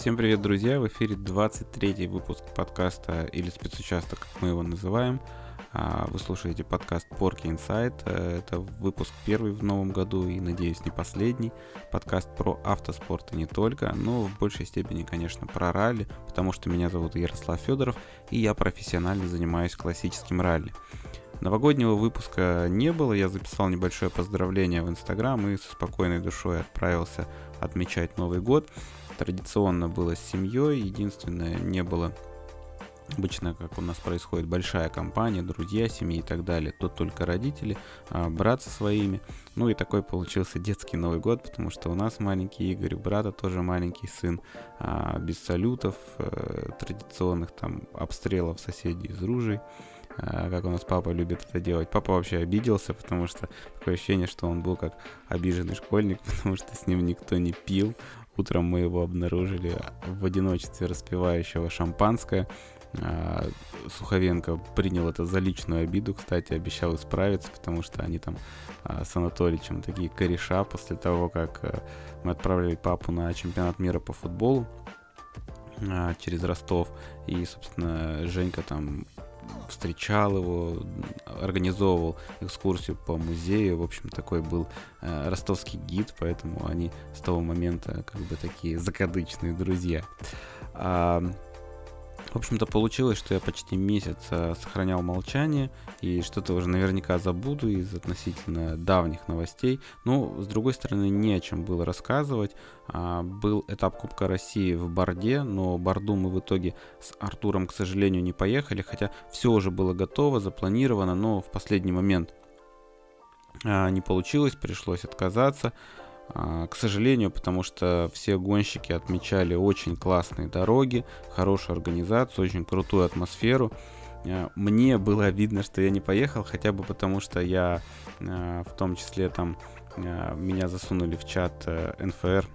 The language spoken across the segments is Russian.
Всем привет, друзья! В эфире 23 выпуск подкаста или спецучасток, как мы его называем. А, вы слушаете подкаст Porky Inside. Э, это выпуск первый в новом году и, надеюсь, не последний. Подкаст про автоспорт и не только, но в большей степени, конечно, про ралли, потому что меня зовут Ярослав Федоров, и я профессионально занимаюсь классическим ралли. Новогоднего выпуска не было, я записал небольшое поздравление в Инстаграм и со спокойной душой отправился отмечать Новый год традиционно было с семьей. Единственное, не было Обычно, как у нас происходит, большая компания, друзья, семьи и так далее. Тут только родители, а, брат со своими. Ну и такой получился детский Новый год, потому что у нас маленький Игорь, у брата тоже маленький сын. А, без салютов, э, традиционных там обстрелов соседей из ружей. А, как у нас папа любит это делать. Папа вообще обиделся, потому что такое ощущение, что он был как обиженный школьник, потому что с ним никто не пил. Утром мы его обнаружили в одиночестве распивающего шампанское. А, Суховенко принял это за личную обиду, кстати, обещал исправиться, потому что они там а, с Анатоличем такие кореша после того, как а, мы отправили папу на чемпионат мира по футболу через Ростов. И, собственно, Женька там встречал его, организовывал экскурсию по музею. В общем, такой был э, ростовский гид, поэтому они с того момента как бы такие закадычные друзья. А, в общем-то, получилось, что я почти месяц э, сохранял молчание, и что-то уже наверняка забуду из относительно давних новостей. Но, с другой стороны, не о чем было рассказывать. А, был этап Кубка России в Борде, но Борду мы в итоге с Артуром, к сожалению, не поехали, хотя все уже было готово, запланировано, но в последний момент а, не получилось, пришлось отказаться. А, к сожалению, потому что все гонщики отмечали очень классные дороги, хорошую организацию, очень крутую атмосферу. А, мне было видно, что я не поехал, хотя бы потому, что я а, в том числе там меня засунули в чат э, НФР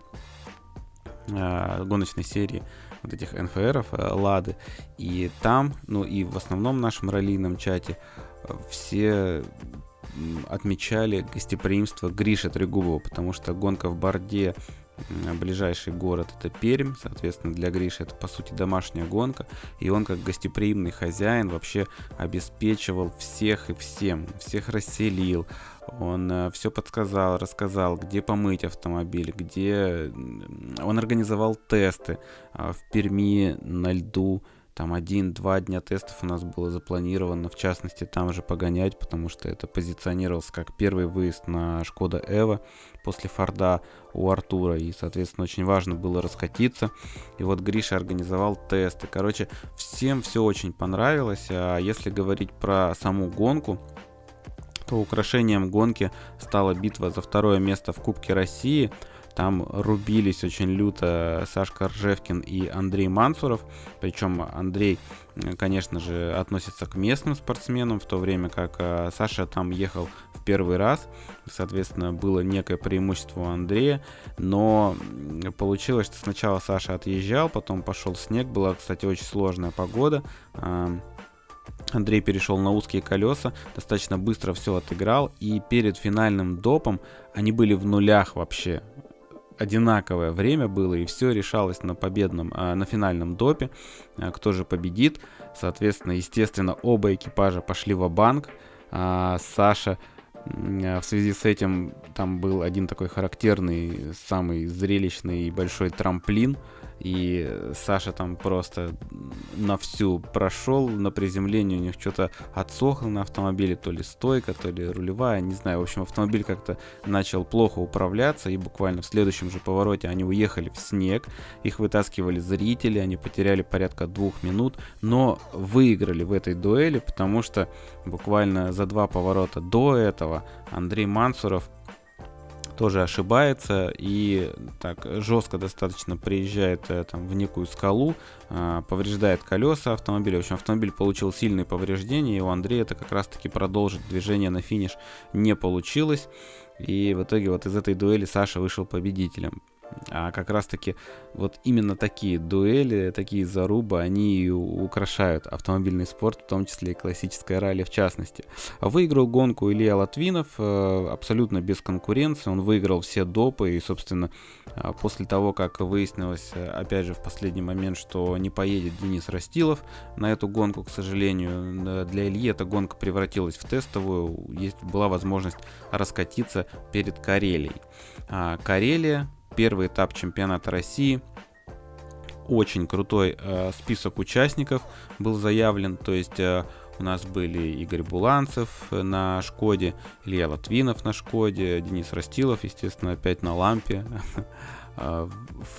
гоночной серии вот этих НФРов, э, Лады. И там, ну и в основном нашем раллийном чате э, все отмечали гостеприимство Гриша Трегубова, потому что гонка в Борде ближайший город это Пермь, соответственно, для Гриши это по сути домашняя гонка, и он как гостеприимный хозяин вообще обеспечивал всех и всем, всех расселил, он э, все подсказал, рассказал, где помыть автомобиль, где он организовал тесты э, в Перми на льду, там один-два дня тестов у нас было запланировано, в частности, там же погонять, потому что это позиционировался как первый выезд на Шкода Эва после Форда у Артура, и, соответственно, очень важно было раскатиться. И вот Гриша организовал тесты. Короче, всем все очень понравилось, а если говорить про саму гонку, то украшением гонки стала битва за второе место в Кубке России – там рубились очень люто Сашка Ржевкин и Андрей Мансуров. Причем Андрей, конечно же, относится к местным спортсменам, в то время как э, Саша там ехал в первый раз. Соответственно, было некое преимущество у Андрея. Но получилось, что сначала Саша отъезжал, потом пошел снег. Была, кстати, очень сложная погода. Андрей перешел на узкие колеса, достаточно быстро все отыграл, и перед финальным допом они были в нулях вообще одинаковое время было, и все решалось на победном, а, на финальном допе, а, кто же победит. Соответственно, естественно, оба экипажа пошли в банк. А, Саша в связи с этим там был один такой характерный, самый зрелищный и большой трамплин, и Саша там просто на всю прошел, на приземлении у них что-то отсохло на автомобиле, то ли стойка, то ли рулевая, не знаю. В общем, автомобиль как-то начал плохо управляться, и буквально в следующем же повороте они уехали в снег, их вытаскивали зрители, они потеряли порядка двух минут, но выиграли в этой дуэли, потому что буквально за два поворота до этого Андрей Мансуров тоже ошибается и так жестко достаточно приезжает э, там в некую скалу, э, повреждает колеса автомобиля. В общем, автомобиль получил сильные повреждения, и у Андрея это как раз-таки продолжить движение на финиш не получилось. И в итоге вот из этой дуэли Саша вышел победителем. А как раз-таки вот именно такие дуэли, такие зарубы, они и украшают автомобильный спорт, в том числе и классическое ралли в частности. Выиграл гонку Илья Латвинов э, абсолютно без конкуренции. Он выиграл все допы и, собственно, э, после того, как выяснилось, э, опять же, в последний момент, что не поедет Денис Растилов на эту гонку, к сожалению, для Ильи эта гонка превратилась в тестовую. Есть, была возможность раскатиться перед Карелией. А Карелия первый этап чемпионата России. Очень крутой э, список участников был заявлен, то есть э, у нас были Игорь Буланцев на Шкоде, Илья Латвинов на Шкоде, Денис Растилов, естественно, опять на Лампе. Э,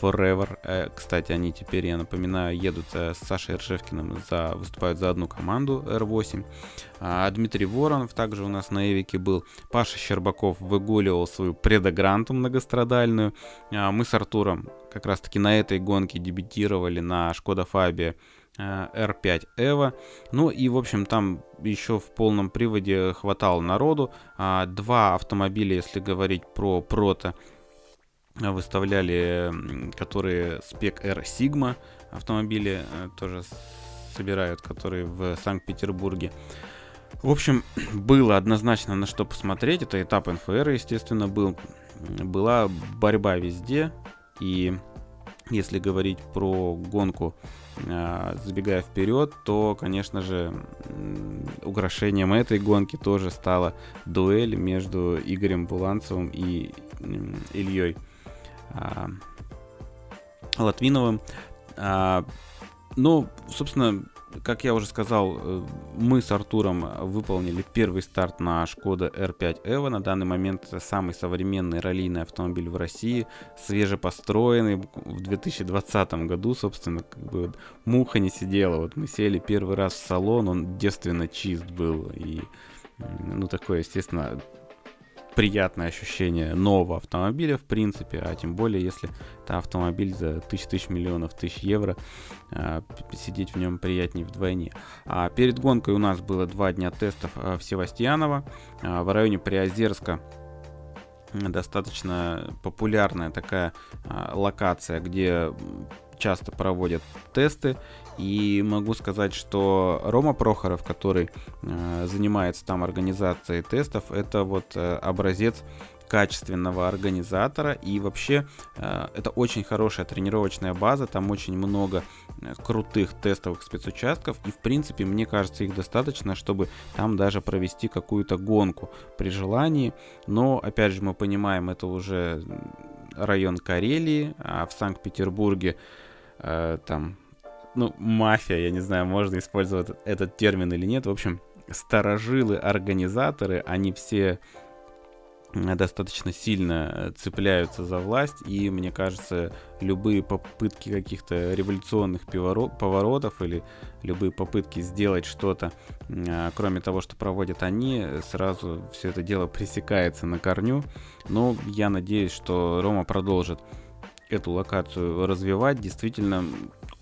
Forever. Э, кстати, они теперь, я напоминаю, едут э, с Сашей Ржевкиным, за, выступают за одну команду R8. А Дмитрий Воронов также у нас на Эвике был. Паша Щербаков выгуливал свою предогранту многострадальную. А мы с Артуром как раз-таки на этой гонке дебютировали на Шкода Фабия R5 Evo. Ну и, в общем, там еще в полном приводе хватало народу. А, два автомобиля, если говорить про прото, выставляли, которые спек R Sigma автомобили э, тоже собирают, которые в Санкт-Петербурге. В общем, было однозначно на что посмотреть. Это этап НФР, естественно, был. Была борьба везде. И если говорить про гонку, э, забегая вперед, то, конечно же, украшением этой гонки тоже стала дуэль между Игорем Буланцевым и Ильей а, Латвиновым. А, ну, собственно, как я уже сказал, э, мы с Артуром выполнили первый старт на Шкода R5 Evo. На данный момент самый современный раллийный автомобиль в России, свежепостроенный в 2020 году, собственно, как бы муха не сидела. Вот мы сели первый раз в салон, он девственно чист был и ну, такое, естественно, приятное ощущение нового автомобиля, в принципе, а тем более, если это автомобиль за тысяч тысяч миллионов тысяч евро, э, сидеть в нем приятнее вдвойне. А перед гонкой у нас было два дня тестов э, в Севастьяново, э, в районе Приозерска достаточно популярная такая э, локация, где часто проводят тесты. И могу сказать, что Рома Прохоров, который э, занимается там организацией тестов, это вот э, образец качественного организатора. И вообще э, это очень хорошая тренировочная база, там очень много э, крутых тестовых спецучастков. И в принципе мне кажется их достаточно, чтобы там даже провести какую-то гонку при желании, но опять же мы понимаем это уже район Карелии, а в Санкт-Петербурге э, там, ну, мафия, я не знаю, можно использовать этот термин или нет. В общем, старожилы, организаторы, они все достаточно сильно цепляются за власть, и мне кажется, любые попытки каких-то революционных поворотов или любые попытки сделать что-то, а, кроме того, что проводят они, сразу все это дело пресекается на корню. Но я надеюсь, что Рома продолжит эту локацию развивать. Действительно,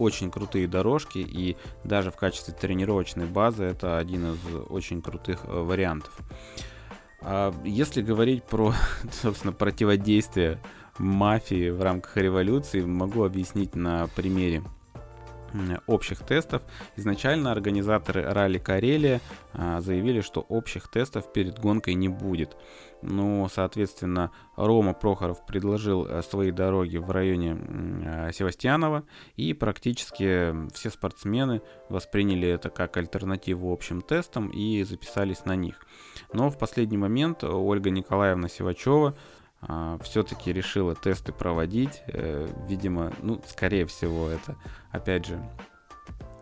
очень крутые дорожки, и даже в качестве тренировочной базы это один из очень крутых э, вариантов. А если говорить про, собственно, противодействие мафии в рамках революции, могу объяснить на примере общих тестов. Изначально организаторы ралли Карелия а, заявили, что общих тестов перед гонкой не будет. Ну, соответственно, Рома Прохоров предложил э, свои дороги в районе э, Севастьянова, и практически все спортсмены восприняли это как альтернативу общим тестам и записались на них. Но в последний момент Ольга Николаевна Сивачева а, все-таки решила тесты проводить. Э, видимо, ну, скорее всего, это, опять же,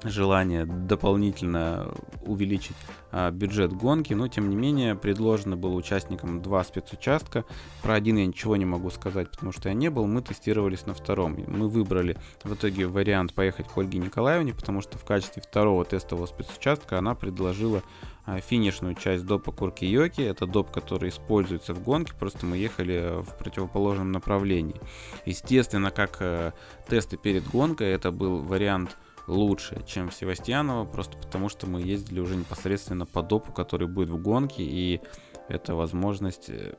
желание дополнительно увеличить а, бюджет гонки, но тем не менее предложено было участникам два спецучастка. Про один я ничего не могу сказать, потому что я не был. Мы тестировались на втором. Мы выбрали в итоге вариант поехать к Ольге Николаевне, потому что в качестве второго тестового спецучастка она предложила а, финишную часть допа Курки-Йоки. Это доп, который используется в гонке, просто мы ехали в противоположном направлении. Естественно, как э, тесты перед гонкой, это был вариант лучше, чем в Севастьяново, просто потому что мы ездили уже непосредственно по допу, который будет в гонке, и это возможность э,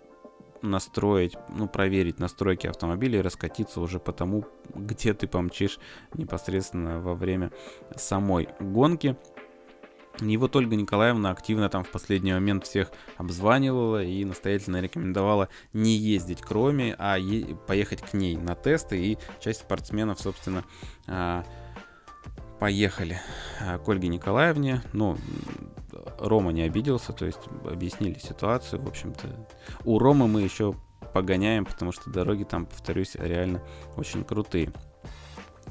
настроить, ну, проверить настройки автомобиля и раскатиться уже по тому, где ты помчишь непосредственно во время самой гонки. И вот Ольга Николаевна активно там в последний момент всех обзванивала и настоятельно рекомендовала не ездить к Роме, а е- поехать к ней на тесты. И часть спортсменов, собственно, а, поехали а, к Ольге Николаевне. Ну, Рома не обиделся, то есть объяснили ситуацию. В общем-то, у Ромы мы еще погоняем, потому что дороги там, повторюсь, реально очень крутые.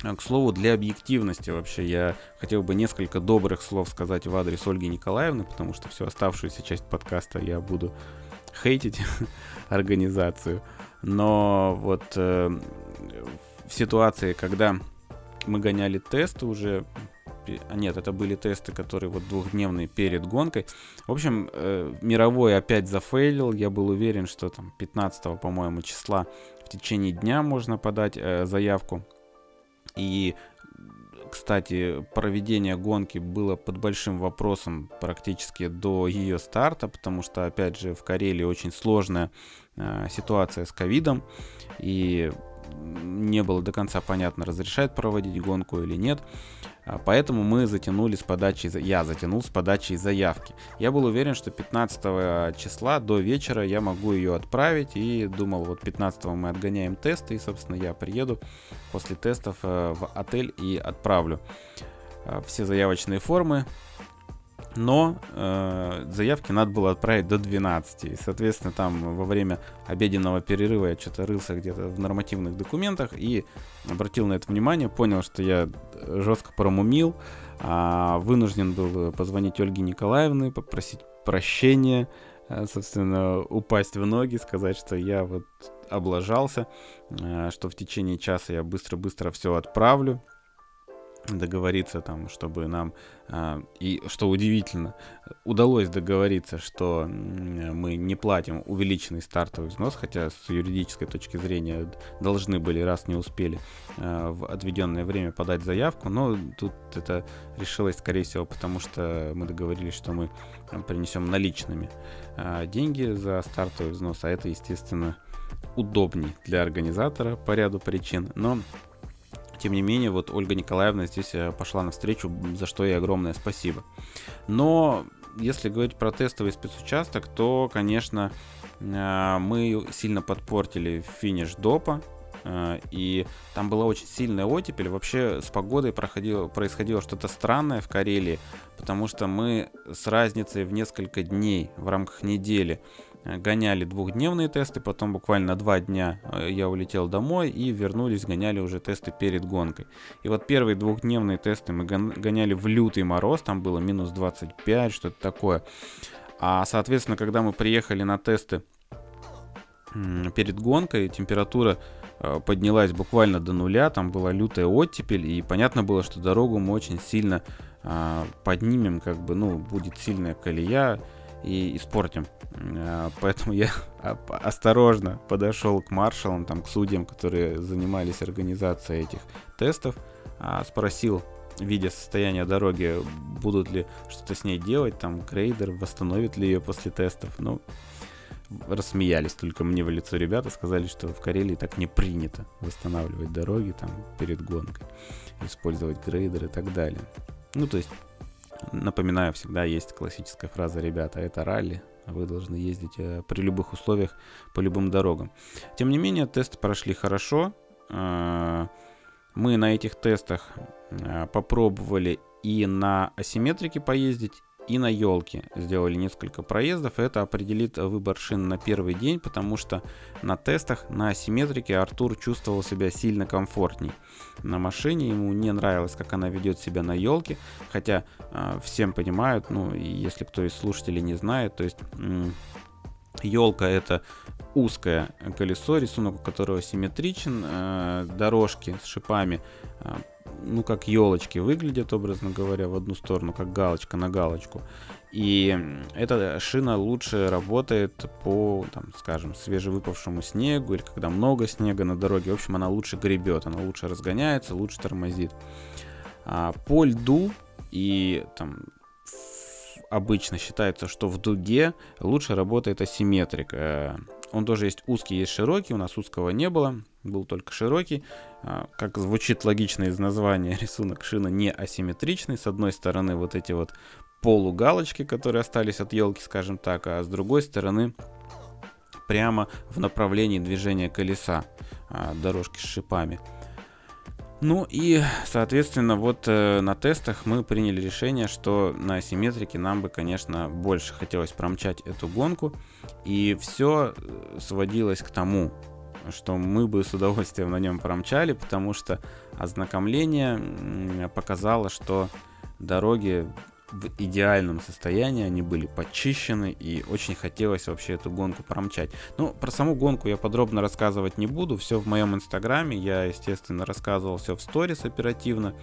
А, к слову, для объективности вообще я хотел бы несколько добрых слов сказать в адрес Ольги Николаевны, потому что всю оставшуюся часть подкаста я буду хейтить организацию. Но вот э, в ситуации, когда мы гоняли тесты уже, а нет, это были тесты, которые вот двухдневные перед гонкой. В общем, э, мировой опять зафейлил. Я был уверен, что там 15, по-моему, числа в течение дня можно подать э, заявку и, кстати, проведение гонки было под большим вопросом практически до ее старта, потому что, опять же, в Карелии очень сложная э, ситуация с ковидом, и не было до конца понятно, разрешает проводить гонку или нет. А, поэтому мы затянули с подачей, я затянул с подачей заявки. Я был уверен, что 15 числа до вечера я могу ее отправить и думал, вот 15 мы отгоняем тесты и, собственно, я приеду после тестов э, в отель и отправлю э, все заявочные формы но э, заявки надо было отправить до 12. И, соответственно, там во время обеденного перерыва я что-то рылся где-то в нормативных документах и обратил на это внимание, понял, что я жестко промумил, а вынужден был позвонить Ольге Николаевне, попросить прощения, э, собственно, упасть в ноги, сказать, что я вот облажался, э, что в течение часа я быстро-быстро все отправлю договориться там, чтобы нам а, и что удивительно, удалось договориться, что мы не платим увеличенный стартовый взнос, хотя с юридической точки зрения должны были, раз не успели а, в отведенное время подать заявку, но тут это решилось, скорее всего, потому что мы договорились, что мы принесем наличными а, деньги за стартовый взнос, а это, естественно, удобней для организатора по ряду причин, но тем не менее, вот Ольга Николаевна здесь э, пошла навстречу, за что ей огромное спасибо. Но если говорить про тестовый спецучасток, то, конечно, э, мы сильно подпортили финиш допа, э, и там была очень сильная оттепель. Вообще с погодой проходило, происходило что-то странное в Карелии, потому что мы с разницей в несколько дней в рамках недели гоняли двухдневные тесты, потом буквально два дня э, я улетел домой и вернулись, гоняли уже тесты перед гонкой. И вот первые двухдневные тесты мы гоняли в лютый мороз, там было минус 25, что-то такое. А, соответственно, когда мы приехали на тесты перед гонкой, температура э, поднялась буквально до нуля, там была лютая оттепель, и понятно было, что дорогу мы очень сильно а, поднимем, как бы, ну, будет сильная колея, и испортим. А, поэтому я осторожно подошел к маршалам, там, к судьям, которые занимались организацией этих тестов, а, спросил, видя состояние дороги, будут ли что-то с ней делать, там, грейдер восстановит ли ее после тестов. Ну, рассмеялись только мне в лицо ребята, сказали, что в Карелии так не принято восстанавливать дороги там перед гонкой, использовать грейдер и так далее. Ну, то есть Напоминаю, всегда есть классическая фраза «Ребята, это ралли, вы должны ездить э, при любых условиях по любым дорогам». Тем не менее, тесты прошли хорошо. Э, мы на этих тестах э, попробовали и на асимметрике поездить, и на елке сделали несколько проездов. Это определит выбор шин на первый день, потому что на тестах на асимметрике Артур чувствовал себя сильно комфортней на машине. Ему не нравилось, как она ведет себя на елке. Хотя э, всем понимают, ну, если кто из слушателей не знает, то есть елка это узкое колесо, рисунок которого симметричен, э, дорожки с шипами э, ну, как елочки выглядят, образно говоря, в одну сторону, как галочка на галочку. И эта шина лучше работает по, там, скажем, свежевыпавшему снегу или когда много снега на дороге. В общем, она лучше гребет, она лучше разгоняется, лучше тормозит. А по льду и там обычно считается, что в дуге лучше работает асимметрика. Он тоже есть узкий, есть широкий. У нас узкого не было, был только широкий. А, как звучит логично из названия, рисунок шина не асимметричный. С одной стороны вот эти вот полугалочки, которые остались от елки, скажем так, а с другой стороны прямо в направлении движения колеса а, дорожки с шипами. Ну и, соответственно, вот э, на тестах мы приняли решение, что на асимметрике нам бы, конечно, больше хотелось промчать эту гонку. И все э, сводилось к тому, что мы бы с удовольствием на нем промчали, потому что ознакомление показало, что дороги в идеальном состоянии, они были почищены, и очень хотелось вообще эту гонку промчать. Ну, про саму гонку я подробно рассказывать не буду, все в моем инстаграме, я, естественно, рассказывал все в сторис оперативно,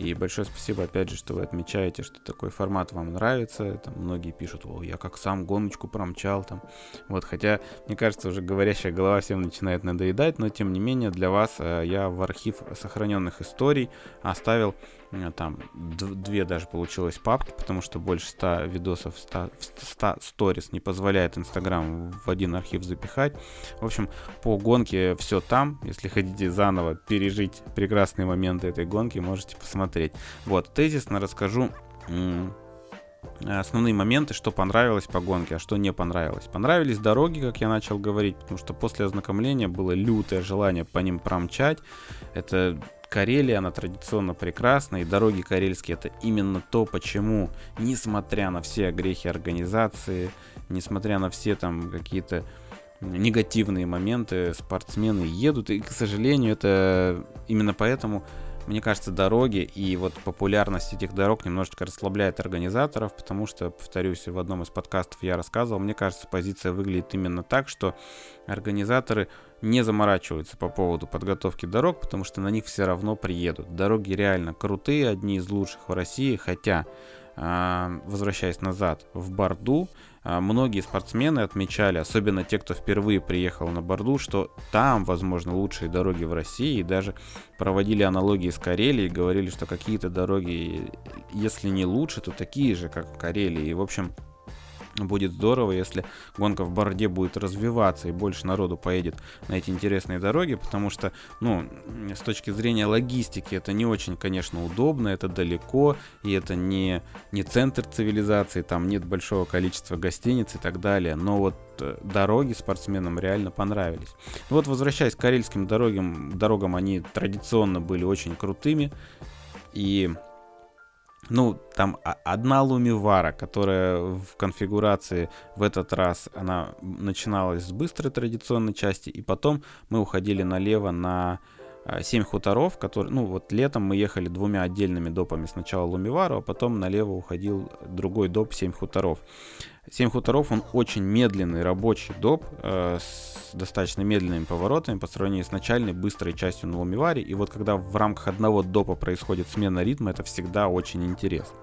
и большое спасибо, опять же, что вы отмечаете, что такой формат вам нравится. Там многие пишут, о, я как сам гоночку промчал там. Вот, хотя, мне кажется, уже говорящая голова всем начинает надоедать, но тем не менее для вас э, я в архив сохраненных историй оставил там две даже получилось папки, потому что больше 100 видосов, 100, 100 сторис не позволяет Инстаграм в один архив запихать. В общем, по гонке все там. Если хотите заново пережить прекрасные моменты этой гонки, можете посмотреть. Вот, тезисно расскажу основные моменты, что понравилось по гонке, а что не понравилось. Понравились дороги, как я начал говорить, потому что после ознакомления было лютое желание по ним промчать. Это Карелия, она традиционно прекрасна, и дороги карельские это именно то, почему, несмотря на все грехи организации, несмотря на все там какие-то негативные моменты, спортсмены едут, и, к сожалению, это именно поэтому мне кажется, дороги и вот популярность этих дорог немножечко расслабляет организаторов, потому что, повторюсь, в одном из подкастов я рассказывал, мне кажется, позиция выглядит именно так, что организаторы не заморачиваются по поводу подготовки дорог, потому что на них все равно приедут. Дороги реально крутые, одни из лучших в России, хотя, а, возвращаясь назад, в Борду, многие спортсмены отмечали, особенно те, кто впервые приехал на Борду, что там, возможно, лучшие дороги в России, и даже проводили аналогии с Карелией, говорили, что какие-то дороги, если не лучше, то такие же, как в Карелии. И, в общем, будет здорово, если гонка в Борде будет развиваться и больше народу поедет на эти интересные дороги, потому что, ну, с точки зрения логистики это не очень, конечно, удобно, это далеко, и это не, не центр цивилизации, там нет большого количества гостиниц и так далее, но вот э, дороги спортсменам реально понравились. Вот возвращаясь к карельским дорогам, дорогам они традиционно были очень крутыми, и ну, там одна лумивара, которая в конфигурации в этот раз, она начиналась с быстрой традиционной части, и потом мы уходили налево на 7 хуторов, которые, ну вот летом мы ехали двумя отдельными допами. Сначала Лумивару, а потом налево уходил другой доп 7 хуторов. 7 хуторов, он очень медленный рабочий доп э, с достаточно медленными поворотами по сравнению с начальной быстрой частью на Лумиваре. И вот когда в рамках одного допа происходит смена ритма, это всегда очень интересно.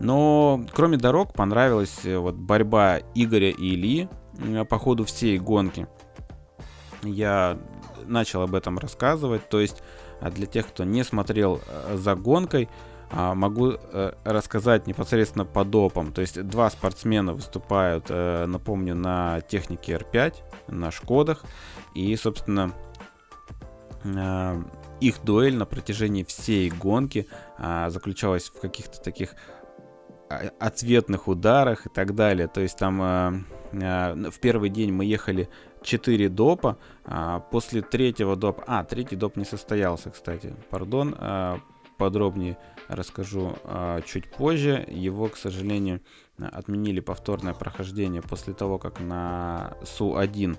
Но кроме дорог понравилась э, вот борьба Игоря и Ильи э, по ходу всей гонки. Я начал об этом рассказывать. То есть а для тех, кто не смотрел э, за гонкой, могу э, рассказать непосредственно по допам. То есть два спортсмена выступают, э, напомню, на технике R5, на Шкодах. И, собственно, их дуэль на протяжении всей гонки а, заключалась в каких-то таких ответных ударах и так далее. То есть там в первый день мы ехали 4 допа. А, после третьего допа... А, третий доп не состоялся, кстати. Пардон. А, подробнее расскажу а, чуть позже. Его, к сожалению, отменили повторное прохождение после того, как на Су-1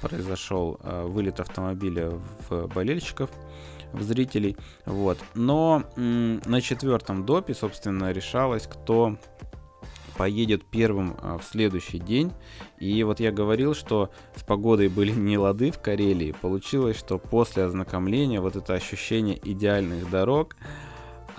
произошел вылет автомобиля в болельщиков в зрителей. Вот. Но на четвертом допе, собственно, решалось, кто поедет первым а, в следующий день. И вот я говорил, что с погодой были не лады в Карелии. Получилось, что после ознакомления вот это ощущение идеальных дорог,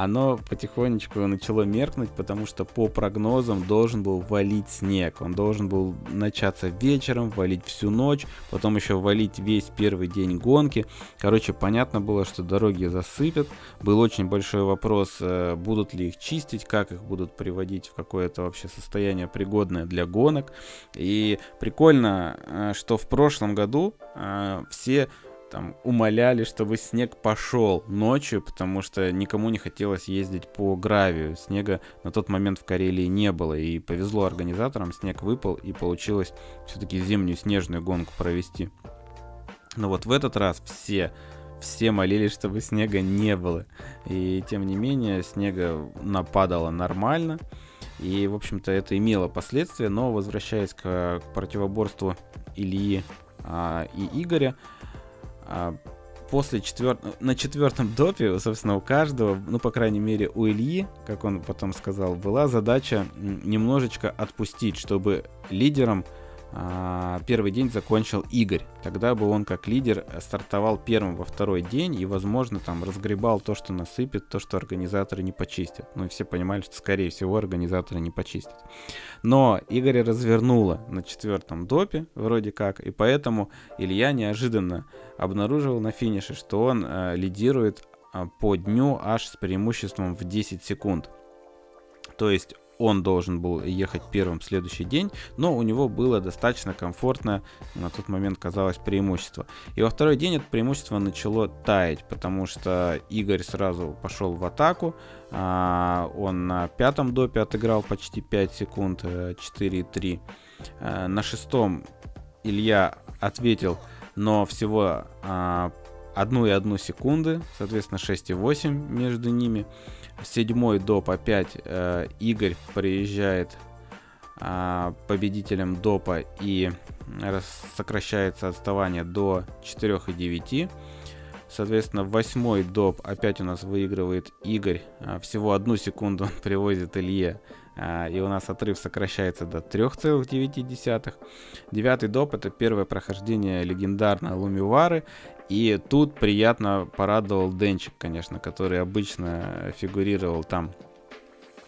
оно потихонечку начало меркнуть, потому что по прогнозам должен был валить снег. Он должен был начаться вечером, валить всю ночь, потом еще валить весь первый день гонки. Короче, понятно было, что дороги засыпят. Был очень большой вопрос, э, будут ли их чистить, как их будут приводить в какое-то вообще состояние пригодное для гонок. И прикольно, э, что в прошлом году э, все там умоляли, чтобы снег пошел ночью, потому что никому не хотелось ездить по гравию. Снега на тот момент в Карелии не было, и повезло организаторам, снег выпал, и получилось все-таки зимнюю снежную гонку провести. Но вот в этот раз все, все молились, чтобы снега не было. И тем не менее, снега нападало нормально. И, в общем-то, это имело последствия, но возвращаясь к, противоборству Ильи а, и Игоря, а после четвер... на четвертом допе, собственно, у каждого, ну, по крайней мере, у Ильи, как он потом сказал, была задача немножечко отпустить, чтобы лидером первый день закончил Игорь. Тогда бы он как лидер стартовал первым во второй день и, возможно, там разгребал то, что насыпет, то, что организаторы не почистят. Ну и все понимали, что, скорее всего, организаторы не почистят. Но Игоря развернуло на четвертом допе, вроде как, и поэтому Илья неожиданно обнаружил на финише, что он э, лидирует э, по дню аж с преимуществом в 10 секунд. То есть он должен был ехать первым в следующий день, но у него было достаточно комфортно, на тот момент казалось, преимущество. И во второй день это преимущество начало таять, потому что Игорь сразу пошел в атаку, а, он на пятом допе отыграл почти 5 секунд, 4,3. Э, э, на шестом Илья ответил, но всего а, одну и одну секунды, соответственно 6,8 между ними седьмой доп опять э, Игорь приезжает э, победителем допа и сокращается отставание до 4,9. Соответственно, восьмой доп опять у нас выигрывает Игорь. А, всего одну секунду он привозит Илье. А, и у нас отрыв сокращается до 3,9. Девятый доп это первое прохождение легендарной Лумивары. И тут приятно порадовал Денчик, конечно, который обычно фигурировал там.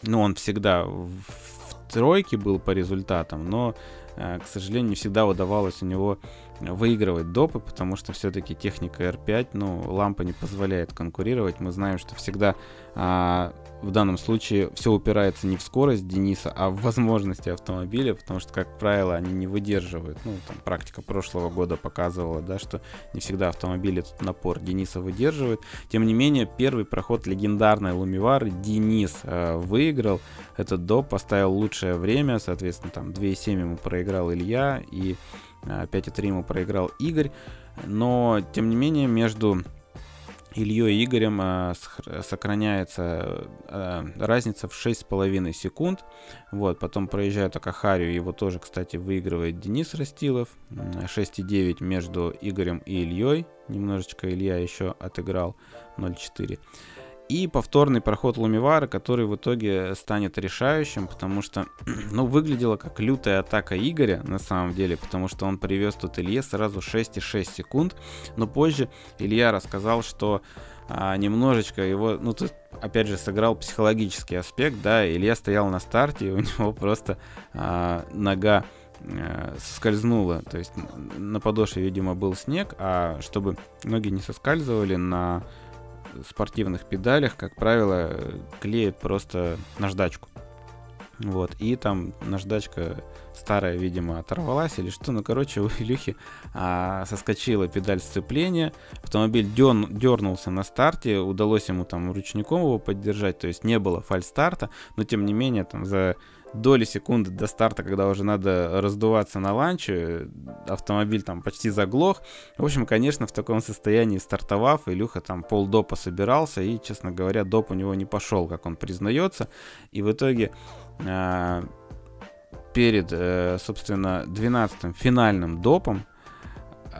Ну, он всегда в тройке был по результатам, но, э, к сожалению, не всегда удавалось у него выигрывать допы, потому что все-таки техника R5, ну, лампа не позволяет конкурировать. Мы знаем, что всегда а, в данном случае все упирается не в скорость Дениса, а в возможности автомобиля, потому что, как правило, они не выдерживают. Ну, там практика прошлого года показывала, да, что не всегда автомобили этот напор Дениса выдерживают. Тем не менее, первый проход легендарной Лумивары Денис э, выиграл. Этот доп поставил лучшее время, соответственно, там 2,7 ему проиграл Илья и 5,3 ему проиграл Игорь. Но, тем не менее, между Ильей и Игорем э, сохраняется э, разница в 6,5 секунд. Вот, потом проезжает Акахарию, его тоже, кстати, выигрывает Денис Растилов. 6,9 между Игорем и Ильей. Немножечко Илья еще отыграл 0,4. И повторный проход Лумивара, который в итоге станет решающим, потому что, ну, выглядело как лютая атака Игоря, на самом деле, потому что он привез тут Илье сразу 6,6 секунд, но позже Илья рассказал, что а, немножечко его, ну, тут опять же сыграл психологический аспект, да, Илья стоял на старте, и у него просто а, нога э, соскользнула, то есть на подошве, видимо, был снег, а чтобы ноги не соскальзывали на спортивных педалях, как правило, клеят просто наждачку. Вот, и там наждачка старая, видимо, оторвалась или что. Ну, короче, у Илюхи а, соскочила педаль сцепления, автомобиль дерн, дернулся на старте, удалось ему там ручником его поддержать, то есть не было фальстарта, но тем не менее там за доли секунды до старта, когда уже надо раздуваться на ланче, автомобиль там почти заглох. В общем, конечно, в таком состоянии стартовав, Илюха там полдопа собирался, и, честно говоря, доп у него не пошел, как он признается. И в итоге э, перед, э, собственно, 12-м финальным допом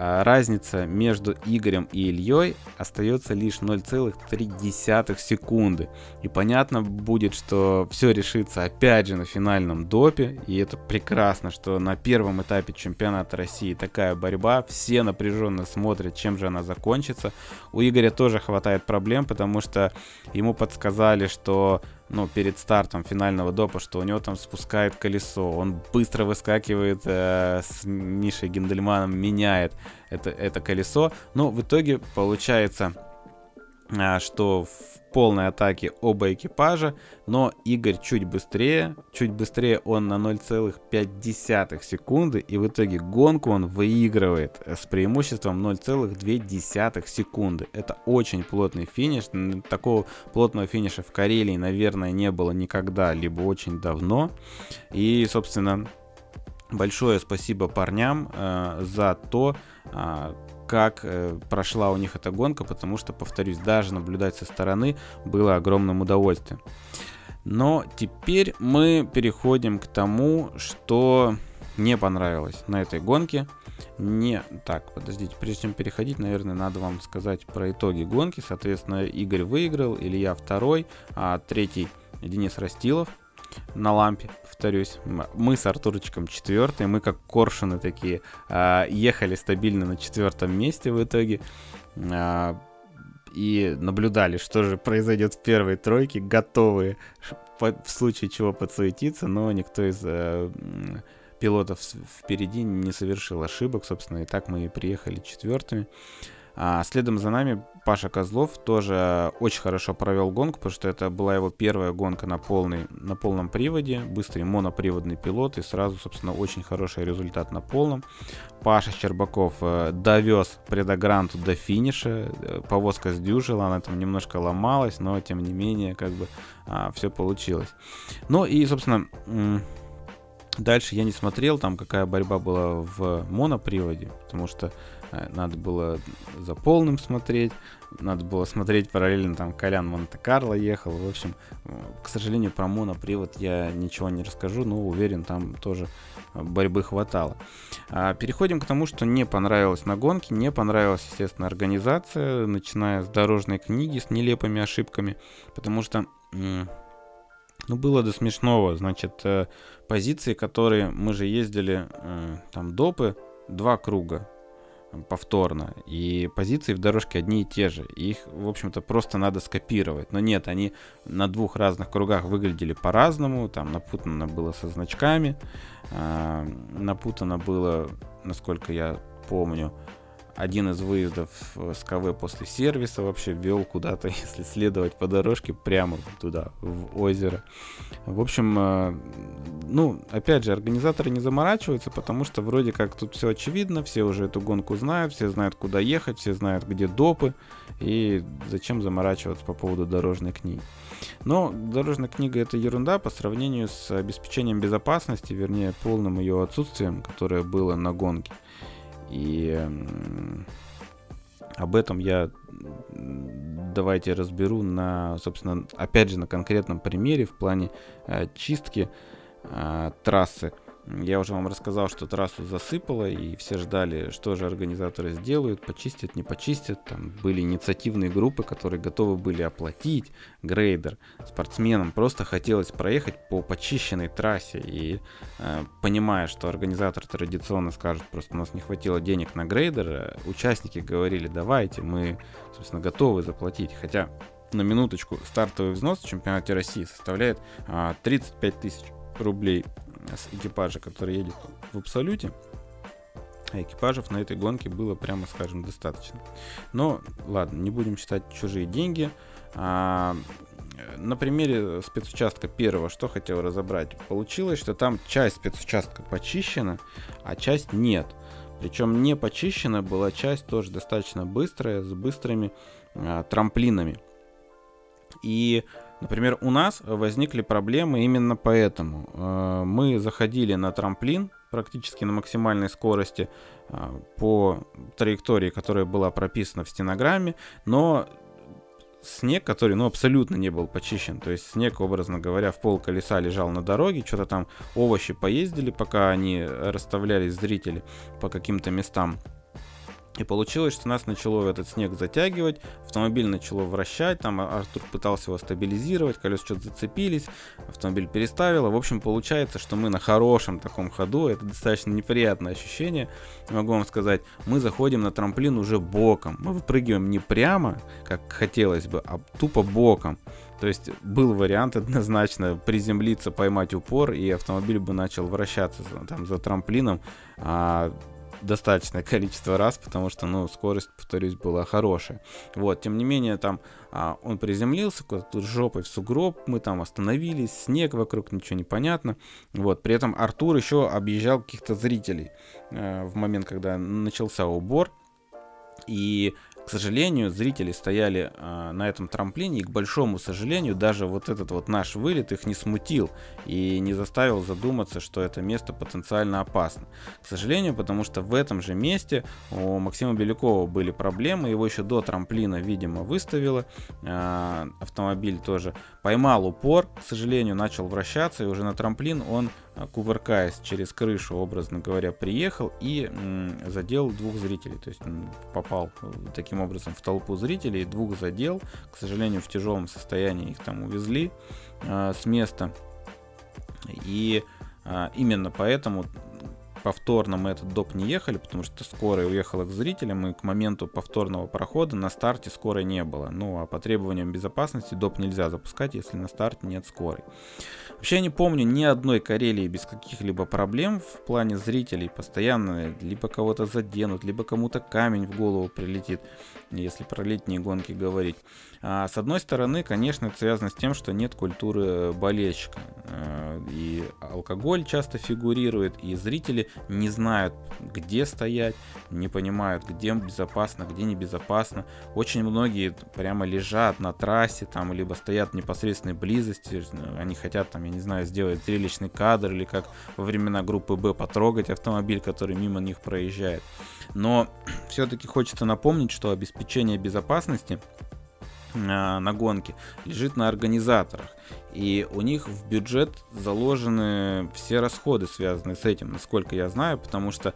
разница между Игорем и Ильей остается лишь 0,3 секунды. И понятно будет, что все решится опять же на финальном допе. И это прекрасно, что на первом этапе чемпионата России такая борьба. Все напряженно смотрят, чем же она закончится. У Игоря тоже хватает проблем, потому что ему подсказали, что ну, перед стартом финального допа, что у него там спускает колесо, он быстро выскакивает э, с Мишей Гендельманом, меняет это, это колесо, но в итоге получается, э, что в полной атаке оба экипажа, но Игорь чуть быстрее, чуть быстрее он на 0,5 секунды, и в итоге гонку он выигрывает с преимуществом 0,2 секунды. Это очень плотный финиш, такого плотного финиша в Карелии, наверное, не было никогда, либо очень давно, и, собственно, большое спасибо парням э, за то, э, как э, прошла у них эта гонка, потому что, повторюсь, даже наблюдать со стороны было огромным удовольствием. Но теперь мы переходим к тому, что не понравилось на этой гонке. Не, так, подождите, прежде чем переходить, наверное, надо вам сказать про итоги гонки. Соответственно, Игорь выиграл, Илья второй, а третий Денис Растилов на лампе, повторюсь. Мы с Артурчиком четвертый, мы как коршуны такие а, ехали стабильно на четвертом месте в итоге. А, и наблюдали, что же произойдет в первой тройке, готовые в случае чего подсуетиться, но никто из э, пилотов впереди не совершил ошибок, собственно, и так мы и приехали четвертыми. А следом за нами Паша Козлов тоже очень хорошо провел гонку, потому что это была его первая гонка на, полный, на полном приводе, быстрый моноприводный пилот, и сразу, собственно, очень хороший результат на полном. Паша Щербаков э, довез предогранту до финиша, э, повозка сдюжила, она там немножко ломалась, но тем не менее, как бы, а, все получилось. Ну и, собственно, дальше я не смотрел, там какая борьба была в моноприводе, потому что Э, надо было за полным смотреть, надо было смотреть параллельно, там Колян Монте-Карло ехал. В общем, к сожалению, про монопривод я ничего не расскажу, но уверен, там тоже борьбы хватало. А, переходим к тому, что не понравилось на гонке, не понравилась, естественно, организация, начиная с дорожной книги с нелепыми ошибками, потому что ну, было до смешного. Значит, э, позиции, которые мы же ездили, э, там, допы, два круга повторно. И позиции в дорожке одни и те же. Их, в общем-то, просто надо скопировать. Но нет, они на двух разных кругах выглядели по-разному. Там напутано было со значками. Э, напутано было, насколько я помню, один из выездов с КВ после сервиса вообще вел куда-то, если следовать по дорожке, прямо туда, в озеро. В общем, э, ну, опять же, организаторы не заморачиваются, потому что вроде как тут все очевидно, все уже эту гонку знают, все знают, куда ехать, все знают, где допы, и зачем заморачиваться по поводу дорожной книги. Но дорожная книга это ерунда по сравнению с обеспечением безопасности, вернее, полным ее отсутствием, которое было на гонке. И об этом я давайте разберу на, собственно, опять же на конкретном примере в плане э, чистки э, трассы. Я уже вам рассказал, что трассу засыпало, и все ждали, что же организаторы сделают, почистят, не почистят. Там были инициативные группы, которые готовы были оплатить грейдер спортсменам. Просто хотелось проехать по почищенной трассе. И э, понимая, что организатор традиционно скажет, просто у нас не хватило денег на грейдер, э, участники говорили, давайте, мы, собственно, готовы заплатить. Хотя на минуточку стартовый взнос в чемпионате России составляет а, 35 тысяч рублей с экипажа, который едет в абсолюте. А экипажев на этой гонке было, прямо скажем, достаточно. Но ладно, не будем считать чужие деньги. А, на примере спецучастка первого, что хотел разобрать, получилось, что там часть спецучастка почищена, а часть нет. Причем не почищена была часть тоже достаточно быстрая, с быстрыми а, трамплинами. И Например, у нас возникли проблемы именно поэтому. Э, мы заходили на трамплин практически на максимальной скорости э, по траектории, которая была прописана в стенограмме, но снег, который ну, абсолютно не был почищен. То есть снег, образно говоря, в пол колеса лежал на дороге, что-то там овощи поездили, пока они расставлялись зрители по каким-то местам. И получилось, что нас начало этот снег затягивать, автомобиль начало вращать, там Артур пытался его стабилизировать, колеса что-то зацепились, автомобиль переставило. В общем, получается, что мы на хорошем таком ходу, это достаточно неприятное ощущение, могу вам сказать. Мы заходим на трамплин уже боком, мы выпрыгиваем не прямо, как хотелось бы, а тупо боком. То есть был вариант однозначно приземлиться, поймать упор, и автомобиль бы начал вращаться там за трамплином, а достаточное количество раз, потому что, ну, скорость, повторюсь, была хорошая. Вот, тем не менее, там а, он приземлился куда-то жопой в сугроб, мы там остановились, снег вокруг, ничего не понятно. Вот, при этом Артур еще объезжал каких-то зрителей э, в момент, когда начался убор. И к сожалению, зрители стояли э, на этом трамплине, и, к большому сожалению, даже вот этот вот наш вылет их не смутил и не заставил задуматься, что это место потенциально опасно. К сожалению, потому что в этом же месте у Максима Белякова были проблемы, его еще до трамплина, видимо, выставило, э, автомобиль тоже поймал упор, к сожалению, начал вращаться, и уже на трамплин он а, кувыркаясь через крышу, образно говоря, приехал и задел двух зрителей. То есть попал э, таким образом в толпу зрителей, двух задел. К сожалению, в тяжелом состоянии их там увезли э, с места. И э, именно поэтому повторно мы этот доп не ехали, потому что скорая уехала к зрителям, и к моменту повторного прохода на старте скорой не было. Ну, а по требованиям безопасности доп нельзя запускать, если на старте нет скорой. Вообще я не помню ни одной Карелии без каких-либо проблем в плане зрителей. Постоянно либо кого-то заденут, либо кому-то камень в голову прилетит, если про летние гонки говорить. А с одной стороны, конечно, это связано с тем, что нет культуры болельщика. Э, и алкоголь часто фигурирует, и зрители не знают, где стоять, не понимают, где безопасно, где небезопасно. Очень многие прямо лежат на трассе, там, либо стоят в непосредственной близости, они хотят, там, я не знаю, сделать зрелищный кадр, или как во времена группы Б потрогать автомобиль, который мимо них проезжает. Но все-таки хочется напомнить, что обеспечение безопасности на гонке лежит на организаторах. И у них в бюджет заложены все расходы, связанные с этим, насколько я знаю, потому что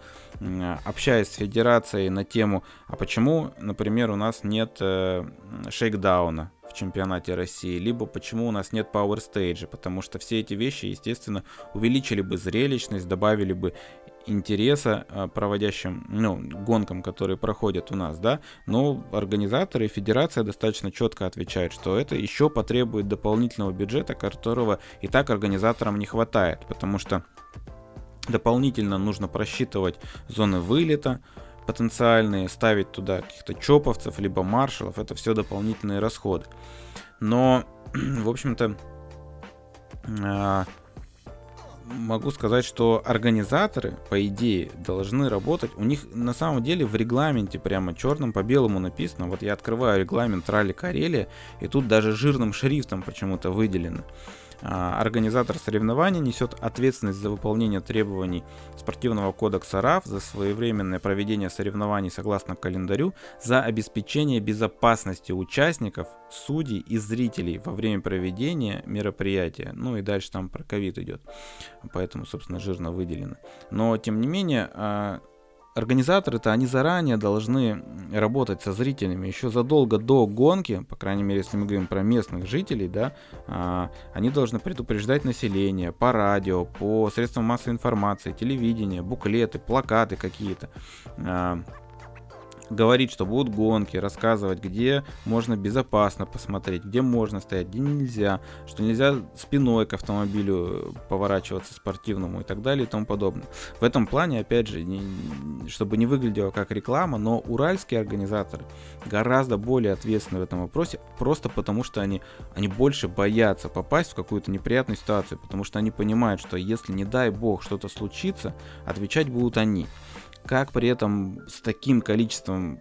общаясь с федерацией на тему, а почему, например, у нас нет э, шейкдауна в чемпионате России, либо почему у нас нет Stage, потому что все эти вещи, естественно, увеличили бы зрелищность, добавили бы интереса а, проводящим, ну, гонкам, которые проходят у нас, да, но организаторы и федерация достаточно четко отвечают, что это еще потребует дополнительного бюджета, которого и так организаторам не хватает, потому что дополнительно нужно просчитывать зоны вылета, потенциальные, ставить туда каких-то чоповцев, либо маршалов, это все дополнительные расходы. Но, в общем-то, а, могу сказать, что организаторы, по идее, должны работать. У них на самом деле в регламенте прямо черным по белому написано. Вот я открываю регламент Ралли Карелия, и тут даже жирным шрифтом почему-то выделено. А, организатор соревнований несет ответственность за выполнение требований спортивного кодекса РАФ, за своевременное проведение соревнований согласно календарю, за обеспечение безопасности участников, судей и зрителей во время проведения мероприятия. Ну и дальше там про ковид идет, поэтому, собственно, жирно выделено. Но, тем не менее, а, организаторы-то, они заранее должны работать со зрителями еще задолго до гонки, по крайней мере, если мы говорим про местных жителей, да, а, они должны предупреждать население по радио, по средствам массовой информации, телевидение, буклеты, плакаты какие-то. А, говорить, что будут гонки, рассказывать, где можно безопасно посмотреть, где можно стоять, где нельзя, что нельзя спиной к автомобилю поворачиваться спортивному и так далее и тому подобное. В этом плане, опять же, не, чтобы не выглядело как реклама, но уральские организаторы гораздо более ответственны в этом вопросе, просто потому что они, они больше боятся попасть в какую-то неприятную ситуацию, потому что они понимают, что если, не дай бог, что-то случится, отвечать будут они. Как при этом с таким количеством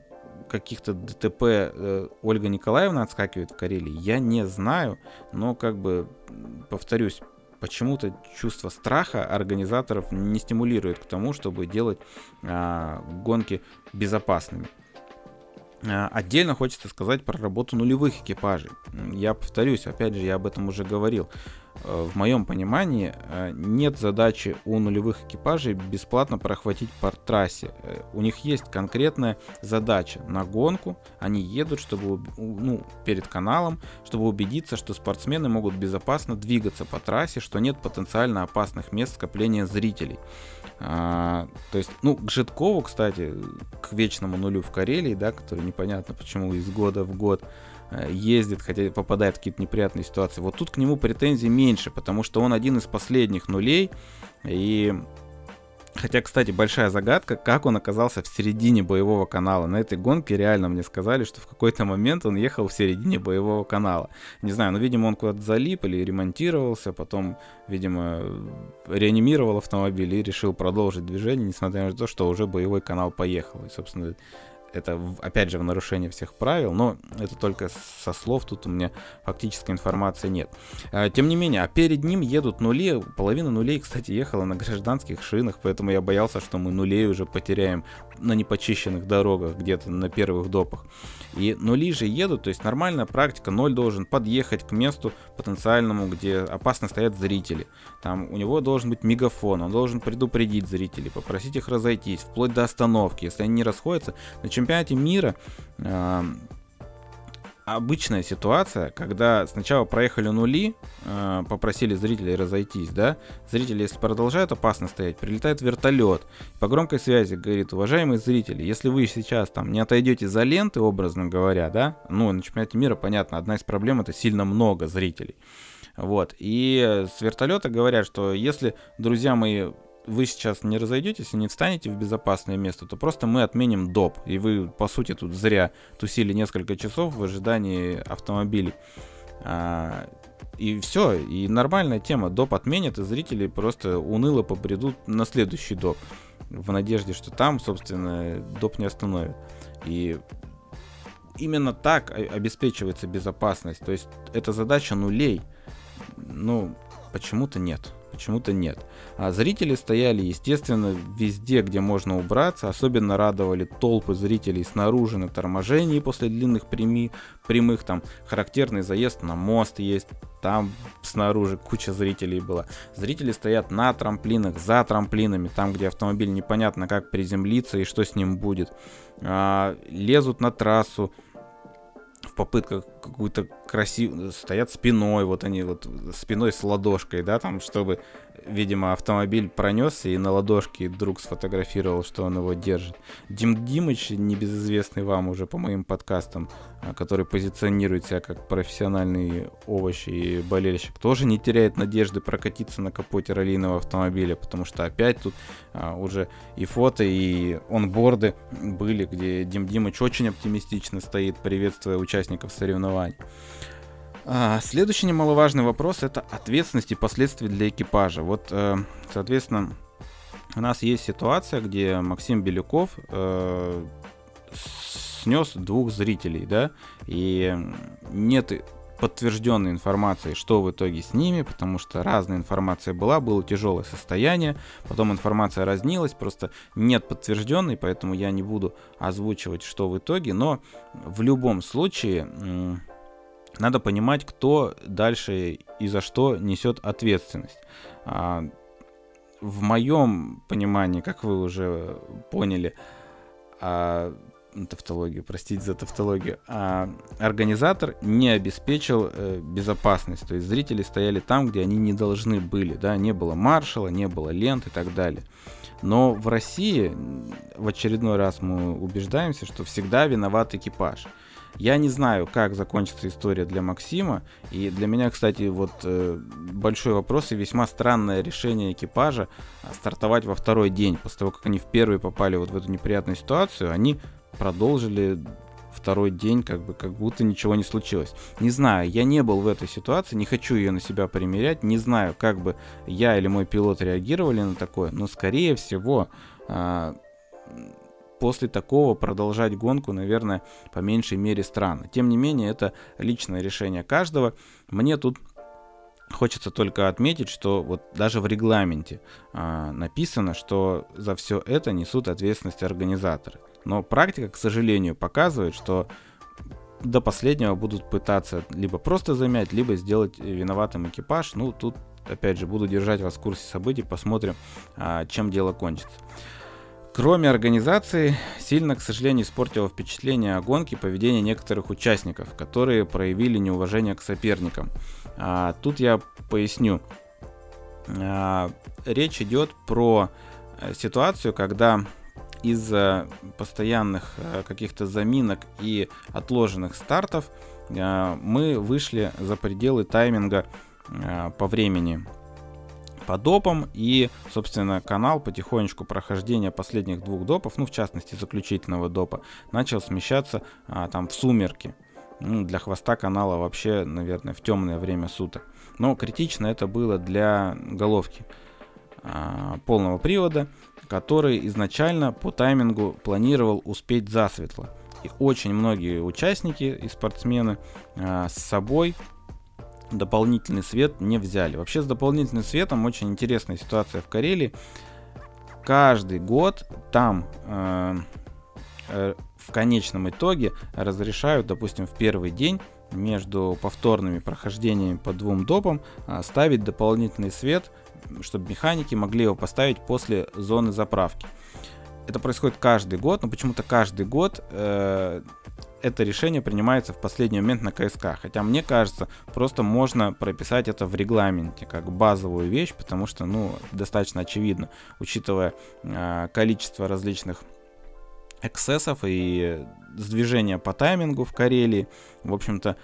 каких-то ДТП э, Ольга Николаевна отскакивает в Карелии, я не знаю, но как бы, повторюсь, почему-то чувство страха организаторов не стимулирует к тому, чтобы делать э, гонки безопасными. Э, отдельно хочется сказать про работу нулевых экипажей. Я повторюсь, опять же, я об этом уже говорил. Э, в моем понимании, э, нет задачи у нулевых экипажей бесплатно прохватить по трассе. Э, у них есть конкретная задача на гонку. Они едут, чтобы, ну, перед каналом, чтобы убедиться, что спортсмены могут безопасно двигаться по трассе, что нет потенциально опасных мест скопления зрителей. А, то есть, ну, к Житкову, кстати, к вечному нулю в Карелии, да, который непонятно почему из года в год ездит, хотя попадает в какие-то неприятные ситуации. Вот тут к нему претензий меньше, потому что он один из последних нулей. И Хотя, кстати, большая загадка, как он оказался в середине боевого канала. На этой гонке реально мне сказали, что в какой-то момент он ехал в середине боевого канала. Не знаю, ну, видимо, он куда-то залип или ремонтировался, потом, видимо, реанимировал автомобиль и решил продолжить движение, несмотря на то, что уже боевой канал поехал. И, собственно, это, опять же, в нарушение всех правил, но это только со слов, тут у меня фактической информации нет. А, тем не менее, а перед ним едут нули, половина нулей, кстати, ехала на гражданских шинах, поэтому я боялся, что мы нулей уже потеряем на непочищенных дорогах, где-то на первых допах. И нули же едут, то есть нормальная практика, ноль должен подъехать к месту потенциальному, где опасно стоят зрители. Там у него должен быть мегафон, он должен предупредить зрителей, попросить их разойтись, вплоть до остановки. Если они не расходятся, на чемпионате мира э, обычная ситуация, когда сначала проехали нули, э, попросили зрителей разойтись, да, зрители, если продолжают опасно стоять, прилетает вертолет, по громкой связи говорит, уважаемые зрители, если вы сейчас там не отойдете за ленты, образно говоря, да, ну, на чемпионате мира, понятно, одна из проблем это сильно много зрителей, вот, и с вертолета говорят, что если, друзья мои, вы сейчас не разойдетесь и не встанете в безопасное место, то просто мы отменим доп. И вы, по сути, тут зря тусили несколько часов в ожидании автомобилей. А, и все, и нормальная тема. Доп отменят, и зрители просто уныло побредут на следующий доп. В надежде, что там, собственно, доп не остановит. И именно так обеспечивается безопасность. То есть это задача нулей. Ну, почему-то нет почему-то нет. А зрители стояли, естественно, везде, где можно убраться. Особенно радовали толпы зрителей снаружи на торможении после длинных прями, прямых. Там характерный заезд на мост есть. Там снаружи куча зрителей была. Зрители стоят на трамплинах, за трамплинами, там, где автомобиль непонятно как приземлиться и что с ним будет. А, лезут на трассу, в попытках какую-то красивую, стоят спиной, вот они вот спиной с ладошкой, да, там, чтобы видимо, автомобиль пронесся и на ладошке друг сфотографировал, что он его держит. Дим Димыч, небезызвестный вам уже по моим подкастам, который позиционирует себя как профессиональный овощ и болельщик, тоже не теряет надежды прокатиться на капоте раллийного автомобиля, потому что опять тут а, уже и фото, и онборды были, где Дим Димыч очень оптимистично стоит, приветствуя участников соревнований. А, следующий немаловажный вопрос это ответственность и последствия для экипажа. Вот, э, соответственно, у нас есть ситуация, где Максим Беляков э, снес двух зрителей, да, и нет подтвержденной информации, что в итоге с ними, потому что разная информация была, было тяжелое состояние, потом информация разнилась, просто нет подтвержденной, поэтому я не буду озвучивать, что в итоге, но в любом случае надо понимать, кто дальше и за что несет ответственность. А, в моем понимании, как вы уже поняли, а, тавтологию, простите за тавтологию, а, организатор не обеспечил э, безопасность, то есть зрители стояли там, где они не должны были, да, не было маршала, не было лент и так далее. Но в России в очередной раз мы убеждаемся, что всегда виноват экипаж. Я не знаю, как закончится история для Максима. И для меня, кстати, вот э, большой вопрос и весьма странное решение экипажа а, стартовать во второй день. После того, как они в первый попали вот в эту неприятную ситуацию, они продолжили второй день, как бы как будто ничего не случилось. Не знаю, я не был в этой ситуации, не хочу ее на себя примерять, не знаю, как бы я или мой пилот реагировали на такое, но скорее всего э, после такого продолжать гонку, наверное, по меньшей мере странно. Тем не менее, это личное решение каждого. Мне тут Хочется только отметить, что вот даже в регламенте а, написано, что за все это несут ответственность организаторы. Но практика, к сожалению, показывает, что до последнего будут пытаться либо просто замять, либо сделать виноватым экипаж. Ну, тут, опять же, буду держать вас в курсе событий, посмотрим, а, чем дело кончится. Кроме организации, сильно, к сожалению, испортило впечатление о гонке поведение некоторых участников, которые проявили неуважение к соперникам. А, тут я поясню. А, речь идет про э, ситуацию, когда из-за постоянных э, каких-то заминок и отложенных стартов э, мы вышли за пределы тайминга э, по времени по допам и, собственно, канал потихонечку прохождения последних двух допов, ну, в частности, заключительного допа, начал смещаться а, там в сумерки. Ну, для хвоста канала вообще, наверное, в темное время суток. Но критично это было для головки а, полного привода, который изначально по таймингу планировал успеть засветло. И очень многие участники и спортсмены а, с собой дополнительный свет не взяли. Вообще с дополнительным светом очень интересная ситуация в Карелии. Каждый год там э, э, в конечном итоге разрешают, допустим, в первый день между повторными прохождениями по двум допам э, ставить дополнительный свет чтобы механики могли его поставить после зоны заправки. Это происходит каждый год, но почему-то каждый год э, это решение принимается в последний момент на КСК. Хотя мне кажется, просто можно прописать это в регламенте как базовую вещь, потому что, ну, достаточно очевидно, учитывая э, количество различных эксцессов и сдвижения по таймингу в Карелии. В общем-то,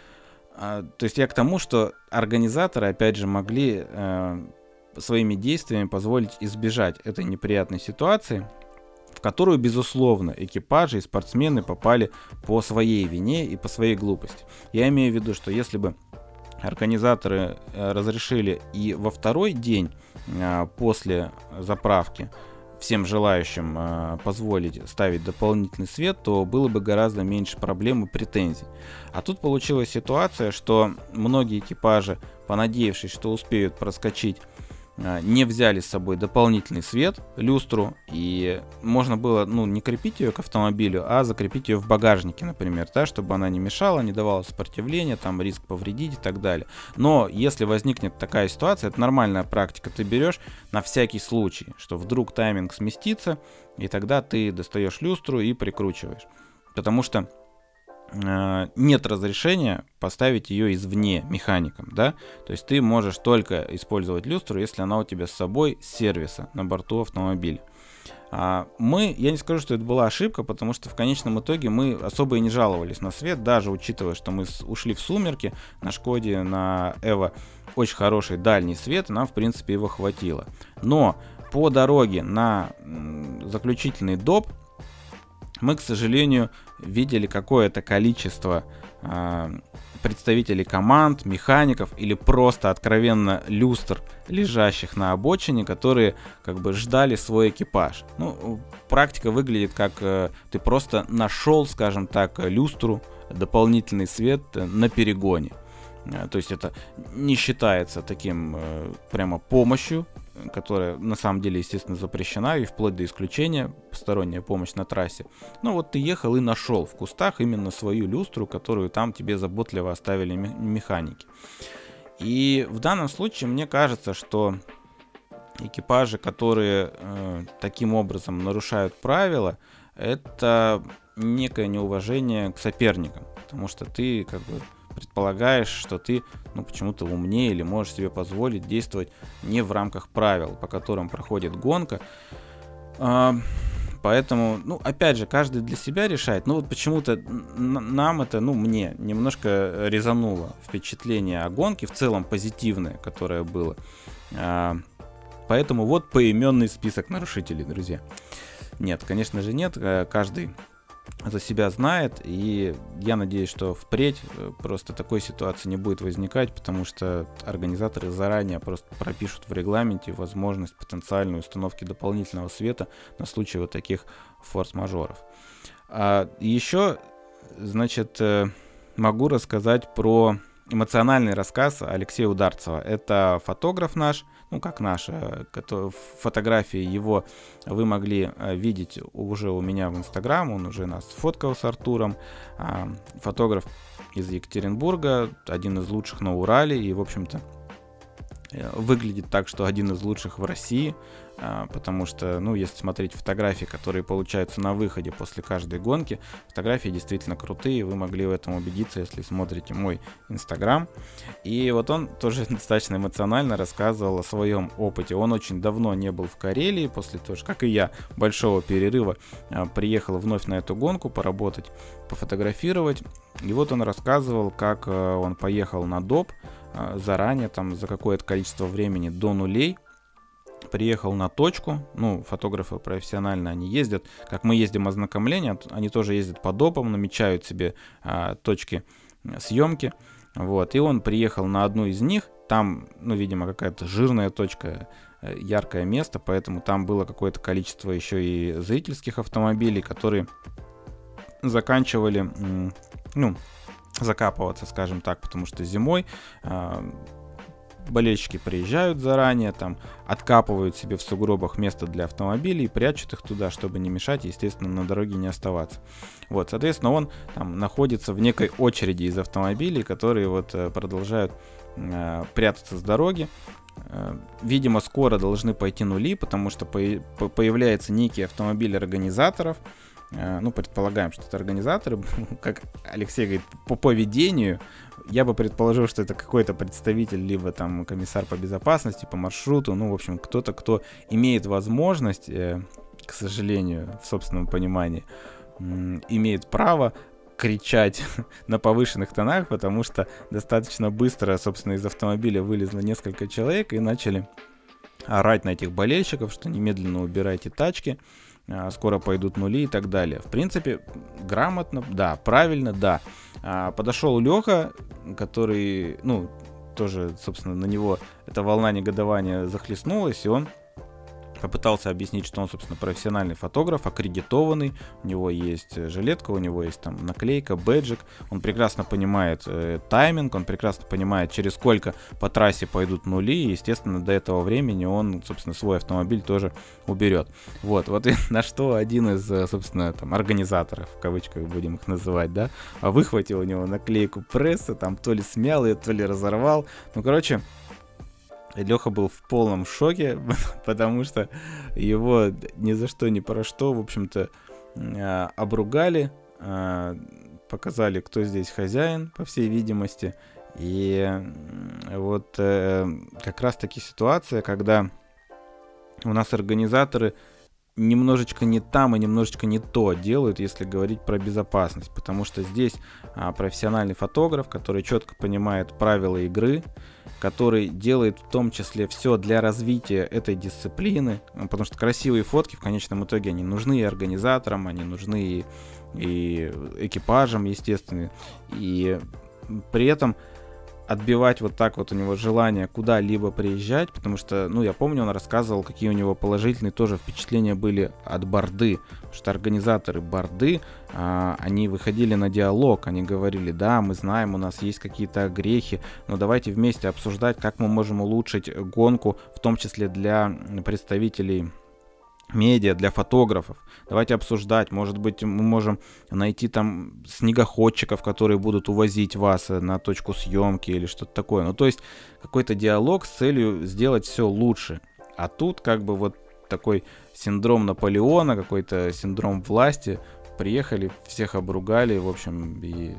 э, то есть я к тому, что организаторы, опять же, могли э, своими действиями позволить избежать этой неприятной ситуации, которую, безусловно, экипажи и спортсмены попали по своей вине и по своей глупости. Я имею в виду, что если бы организаторы э, разрешили и во второй день э, после заправки всем желающим э, позволить ставить дополнительный свет, то было бы гораздо меньше проблем и претензий. А тут получилась ситуация, что многие экипажи, понадеявшись, что успеют проскочить не взяли с собой дополнительный свет, люстру, и можно было, ну, не крепить ее к автомобилю, а закрепить ее в багажнике, например, да, чтобы она не мешала, не давала сопротивления, там, риск повредить и так далее. Но если возникнет такая ситуация, это нормальная практика, ты берешь на всякий случай, что вдруг тайминг сместится, и тогда ты достаешь люстру и прикручиваешь. Потому что Э, нет разрешения поставить ее извне механиком, да, то есть ты можешь только использовать люстру, если она у тебя с собой с сервиса на борту автомобиля. А мы, я не скажу, что это была ошибка, потому что в конечном итоге мы особо и не жаловались на свет, даже учитывая, что мы ушли в сумерки на Шкоде, на Эво очень хороший дальний свет, нам в принципе его хватило. Но по дороге на заключительный доп мы, к сожалению, видели какое-то количество э, представителей команд, механиков или просто откровенно люстр, лежащих на обочине, которые как бы ждали свой экипаж. Ну, практика выглядит как э, ты просто нашел, скажем так, люстру, дополнительный свет на перегоне. Э, то есть это не считается таким э, прямо помощью, которая на самом деле, естественно, запрещена и вплоть до исключения посторонняя помощь на трассе. Ну вот ты ехал и нашел в кустах именно свою люстру, которую там тебе заботливо оставили механики. И в данном случае мне кажется, что экипажи, которые э, таким образом нарушают правила, это некое неуважение к соперникам, потому что ты как бы предполагаешь, что ты ну, почему-то умнее или можешь себе позволить действовать не в рамках правил, по которым проходит гонка. А, поэтому, ну, опять же, каждый для себя решает. Ну, вот почему-то нам это, ну, мне немножко резануло впечатление о гонке, в целом позитивное, которое было. А, поэтому вот поименный список нарушителей, друзья. Нет, конечно же нет. Э, каждый за себя знает, и я надеюсь, что впредь э, просто такой ситуации не будет возникать, потому что организаторы заранее просто пропишут в регламенте возможность потенциальной установки дополнительного света на случай вот таких форс-мажоров. А еще, значит, э, могу рассказать про эмоциональный рассказ Алексея Ударцева. Это фотограф наш, ну как наш, э, фотографии его вы могли э, видеть уже у меня в Инстаграм, он уже нас фоткал с Артуром. А, фотограф из Екатеринбурга, один из лучших на Урале и, в общем-то, Э, выглядит так, что один из лучших в России, потому что, ну, если смотреть фотографии, которые получаются на выходе после каждой гонки, фотографии действительно крутые, вы могли в этом убедиться, если смотрите мой инстаграм. И вот он тоже достаточно эмоционально рассказывал о своем опыте. Он очень давно не был в Карелии, после того, как и я, большого перерыва, а, приехал вновь на эту гонку поработать, пофотографировать. И вот он рассказывал, как э, он поехал на доп, а, заранее, там, за какое-то количество времени до нулей, приехал на точку, ну, фотографы профессионально, они ездят, как мы ездим ознакомление, они тоже ездят по допам, намечают себе а, точки съемки, вот, и он приехал на одну из них, там, ну, видимо, какая-то жирная точка, э, яркое место, поэтому там было какое-то количество еще и зрительских автомобилей, которые заканчивали, ну, закапываться, скажем так, потому что зимой э, болельщики приезжают заранее, там откапывают себе в сугробах место для автомобилей, прячут их туда, чтобы не мешать, естественно, на дороге не оставаться. Вот, соответственно, он там находится в некой очереди из автомобилей, которые вот э, продолжают э, прятаться с дороги. Э, видимо, скоро должны пойти нули, потому что по появляется некий автомобиль организаторов, Э, ну, предполагаем, что это организаторы, как Алексей говорит, по поведению, я бы предположил, что это какой-то представитель, либо там комиссар по безопасности, по маршруту, ну, в общем, кто-то, кто имеет возможность, э, к сожалению, в собственном понимании, имеет право кричать на повышенных тонах, потому что достаточно быстро, собственно, из автомобиля вылезло несколько человек и начали орать на этих болельщиков, что немедленно убирайте тачки, скоро пойдут нули и так далее. В принципе, грамотно, да, правильно, да. А, подошел Леха, который, ну, тоже, собственно, на него эта волна негодования захлестнулась, и он попытался объяснить, что он, собственно, профессиональный фотограф, аккредитованный, у него есть э, жилетка, у него есть там наклейка, бэджик, он прекрасно понимает э, тайминг, он прекрасно понимает, через сколько по трассе пойдут нули, и, естественно, до этого времени он, собственно, свой автомобиль тоже уберет. Вот, вот и на что один из, э, собственно, там, организаторов, в кавычках будем их называть, да, выхватил у него наклейку пресса, там, то ли смял ее, то ли разорвал, ну, короче, Леха был в полном шоке, потому что его ни за что, ни про что, в общем-то, а, обругали, а, показали, кто здесь хозяин, по всей видимости. И вот э, как раз-таки ситуация, когда у нас организаторы немножечко не там и немножечко не то делают, если говорить про безопасность, потому что здесь а, профессиональный фотограф, который четко понимает правила игры, который делает в том числе все для развития этой дисциплины, потому что красивые фотки в конечном итоге они нужны и организаторам, они нужны и, и экипажам, естественно, и при этом отбивать вот так вот у него желание куда-либо приезжать, потому что, ну, я помню, он рассказывал, какие у него положительные тоже впечатления были от Борды, потому что организаторы Борды, а, они выходили на диалог, они говорили, да, мы знаем, у нас есть какие-то грехи, но давайте вместе обсуждать, как мы можем улучшить гонку, в том числе для представителей медиа, для фотографов. Давайте обсуждать. Может быть, мы можем найти там снегоходчиков, которые будут увозить вас э, на точку съемки или что-то такое. Ну, то есть какой-то диалог с целью сделать все лучше. А тут как бы вот такой синдром Наполеона, какой-то синдром власти. Приехали, всех обругали, в общем, и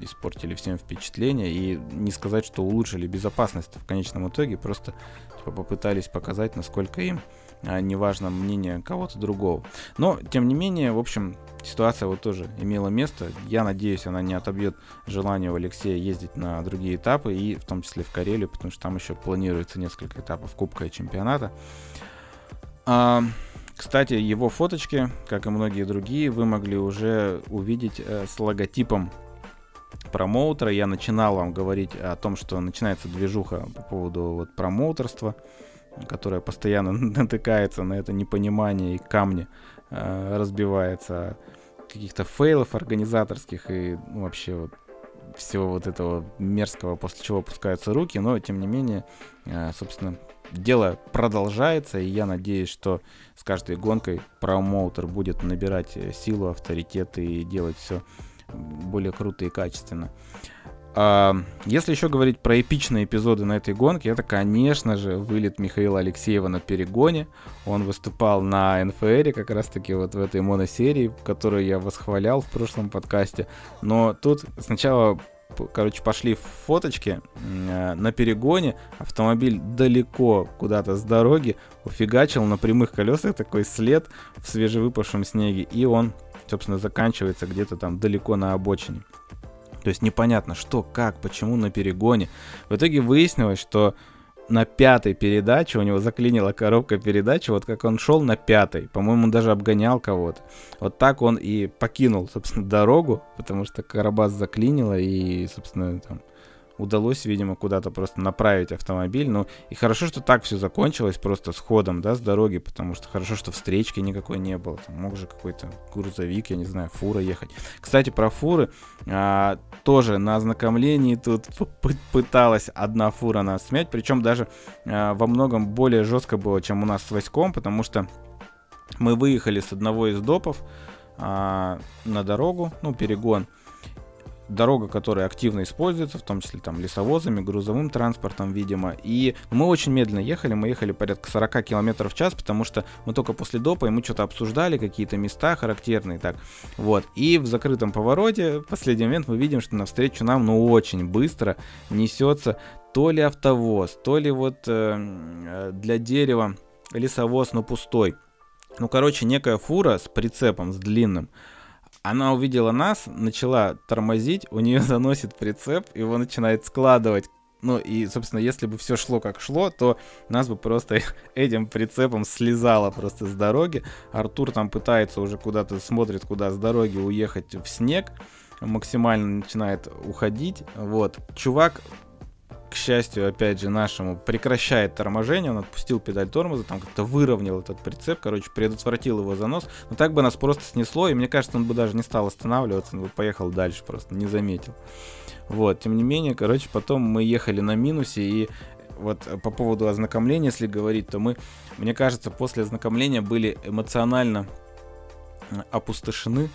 испортили всем впечатление. И не сказать, что улучшили безопасность в конечном итоге, просто типа, попытались показать, насколько им а не важно мнение кого-то другого. Но, тем не менее, в общем, ситуация вот тоже имела место. Я надеюсь, она не отобьет желание у Алексея ездить на другие этапы, и в том числе в Карелию, потому что там еще планируется несколько этапов Кубка и чемпионата. А, кстати, его фоточки, как и многие другие, вы могли уже увидеть э, с логотипом промоутера. Я начинал вам говорить о том, что начинается движуха по поводу вот промоутерства которая постоянно натыкается на это непонимание и камни э, разбивается каких-то фейлов организаторских и ну, вообще вот всего вот этого мерзкого, после чего опускаются руки, но тем не менее, э, собственно, дело продолжается, и я надеюсь, что с каждой гонкой промоутер будет набирать э, силу, авторитет и делать все более круто и качественно. Если еще говорить про эпичные эпизоды на этой гонке, это, конечно же, вылет Михаила Алексеева на перегоне. Он выступал на НФР, как раз-таки вот в этой моносерии, которую я восхвалял в прошлом подкасте. Но тут сначала короче, пошли фоточки э, на перегоне, автомобиль далеко куда-то с дороги уфигачил на прямых колесах такой след в свежевыпавшем снеге, и он, собственно, заканчивается где-то там далеко на обочине. То есть непонятно, что, как, почему на перегоне. В итоге выяснилось, что на пятой передаче у него заклинила коробка передач, вот как он шел на пятой, по-моему, даже обгонял кого-то. Вот так он и покинул, собственно, дорогу, потому что Карабас заклинило, и, собственно, там удалось, видимо, куда-то просто направить автомобиль. Ну, и хорошо, что так все закончилось, просто с ходом, да, с дороги, потому что хорошо, что встречки никакой не было. Там мог же какой-то грузовик, я не знаю, фура ехать. Кстати, про фуры. А, тоже на ознакомлении тут пыталась одна фура нас смять, причем даже а, во многом более жестко было, чем у нас с Васьком, потому что мы выехали с одного из допов а, на дорогу, ну, перегон, дорога, которая активно используется, в том числе там лесовозами, грузовым транспортом, видимо. И мы очень медленно ехали, мы ехали порядка 40 км в час, потому что мы только после допа, и мы что-то обсуждали, какие-то места характерные, так. Вот. И в закрытом повороте в последний момент мы видим, что навстречу нам, ну, очень быстро несется то ли автовоз, то ли вот э, для дерева лесовоз, но пустой. Ну, короче, некая фура с прицепом, с длинным, она увидела нас, начала тормозить, у нее заносит прицеп, его начинает складывать. Ну и, собственно, если бы все шло как шло, то нас бы просто этим прицепом слезало просто с дороги. Артур там пытается уже куда-то, смотрит, куда с дороги уехать в снег максимально начинает уходить. Вот. Чувак к счастью, опять же, нашему, прекращает торможение, он отпустил педаль тормоза, там как-то выровнял этот прицеп, короче, предотвратил его занос. Но так бы нас просто снесло, и мне кажется, он бы даже не стал останавливаться, он бы поехал дальше просто, не заметил. Вот, тем не менее, короче, потом мы ехали на минусе, и вот по поводу ознакомления, если говорить, то мы, мне кажется, после ознакомления были эмоционально опустошены,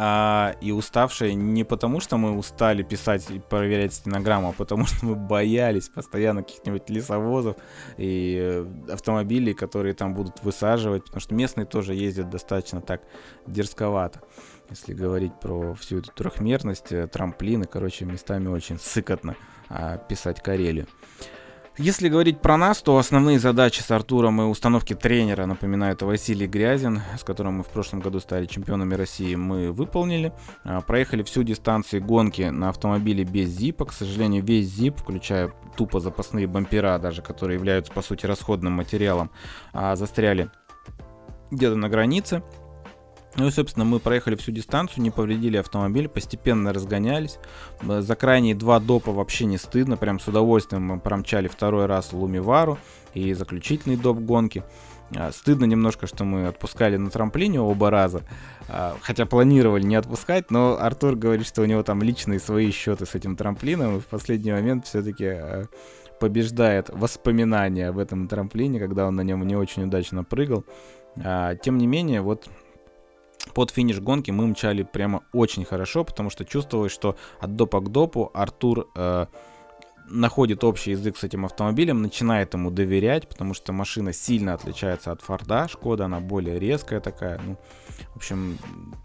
а, и уставшие не потому, что мы устали писать и проверять стенограмму, а потому что мы боялись постоянно каких-нибудь лесовозов и э, автомобилей, которые там будут высаживать, потому что местные тоже ездят достаточно так дерзковато. Если говорить про всю эту трехмерность, э, трамплины, короче, местами очень сыкотно а, писать Карелию. Если говорить про нас, то основные задачи с Артуром и установки тренера, напоминаю, это Василий Грязин, с которым мы в прошлом году стали чемпионами России, мы выполнили. А, проехали всю дистанцию гонки на автомобиле без зипа. К сожалению, весь зип, включая тупо запасные бампера даже, которые являются по сути расходным материалом, а, застряли где-то на границе. Ну и, собственно, мы проехали всю дистанцию, не повредили автомобиль, постепенно разгонялись. За крайние два допа вообще не стыдно, прям с удовольствием мы промчали второй раз Лумивару и заключительный доп гонки. А, стыдно немножко, что мы отпускали на трамплине оба раза, а, хотя планировали не отпускать, но Артур говорит, что у него там личные свои счеты с этим трамплином, и в последний момент все-таки побеждает воспоминания об этом трамплине, когда он на нем не очень удачно прыгал. Тем не менее, вот под финиш гонки мы мчали прямо очень хорошо, потому что чувствовалось, что от допа к допу Артур э, находит общий язык с этим автомобилем, начинает ему доверять, потому что машина сильно отличается от Форда, Шкода, она более резкая такая, ну, в общем,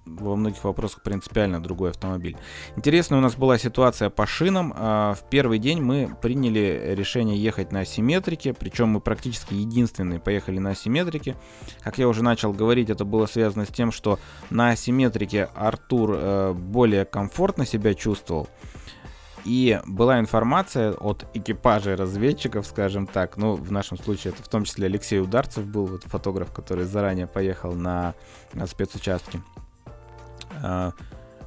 во многих вопросах принципиально другой автомобиль. Интересная у нас была ситуация по шинам. А, в первый день мы приняли решение ехать на асимметрике, причем мы практически единственные поехали на асимметрике. Как я уже начал говорить, это было связано с тем, что на асимметрике Артур э, более комфортно себя чувствовал. И была информация от экипажей разведчиков, скажем так, ну, в нашем случае это в том числе Алексей Ударцев был, вот фотограф, который заранее поехал на, на спецучастки. А,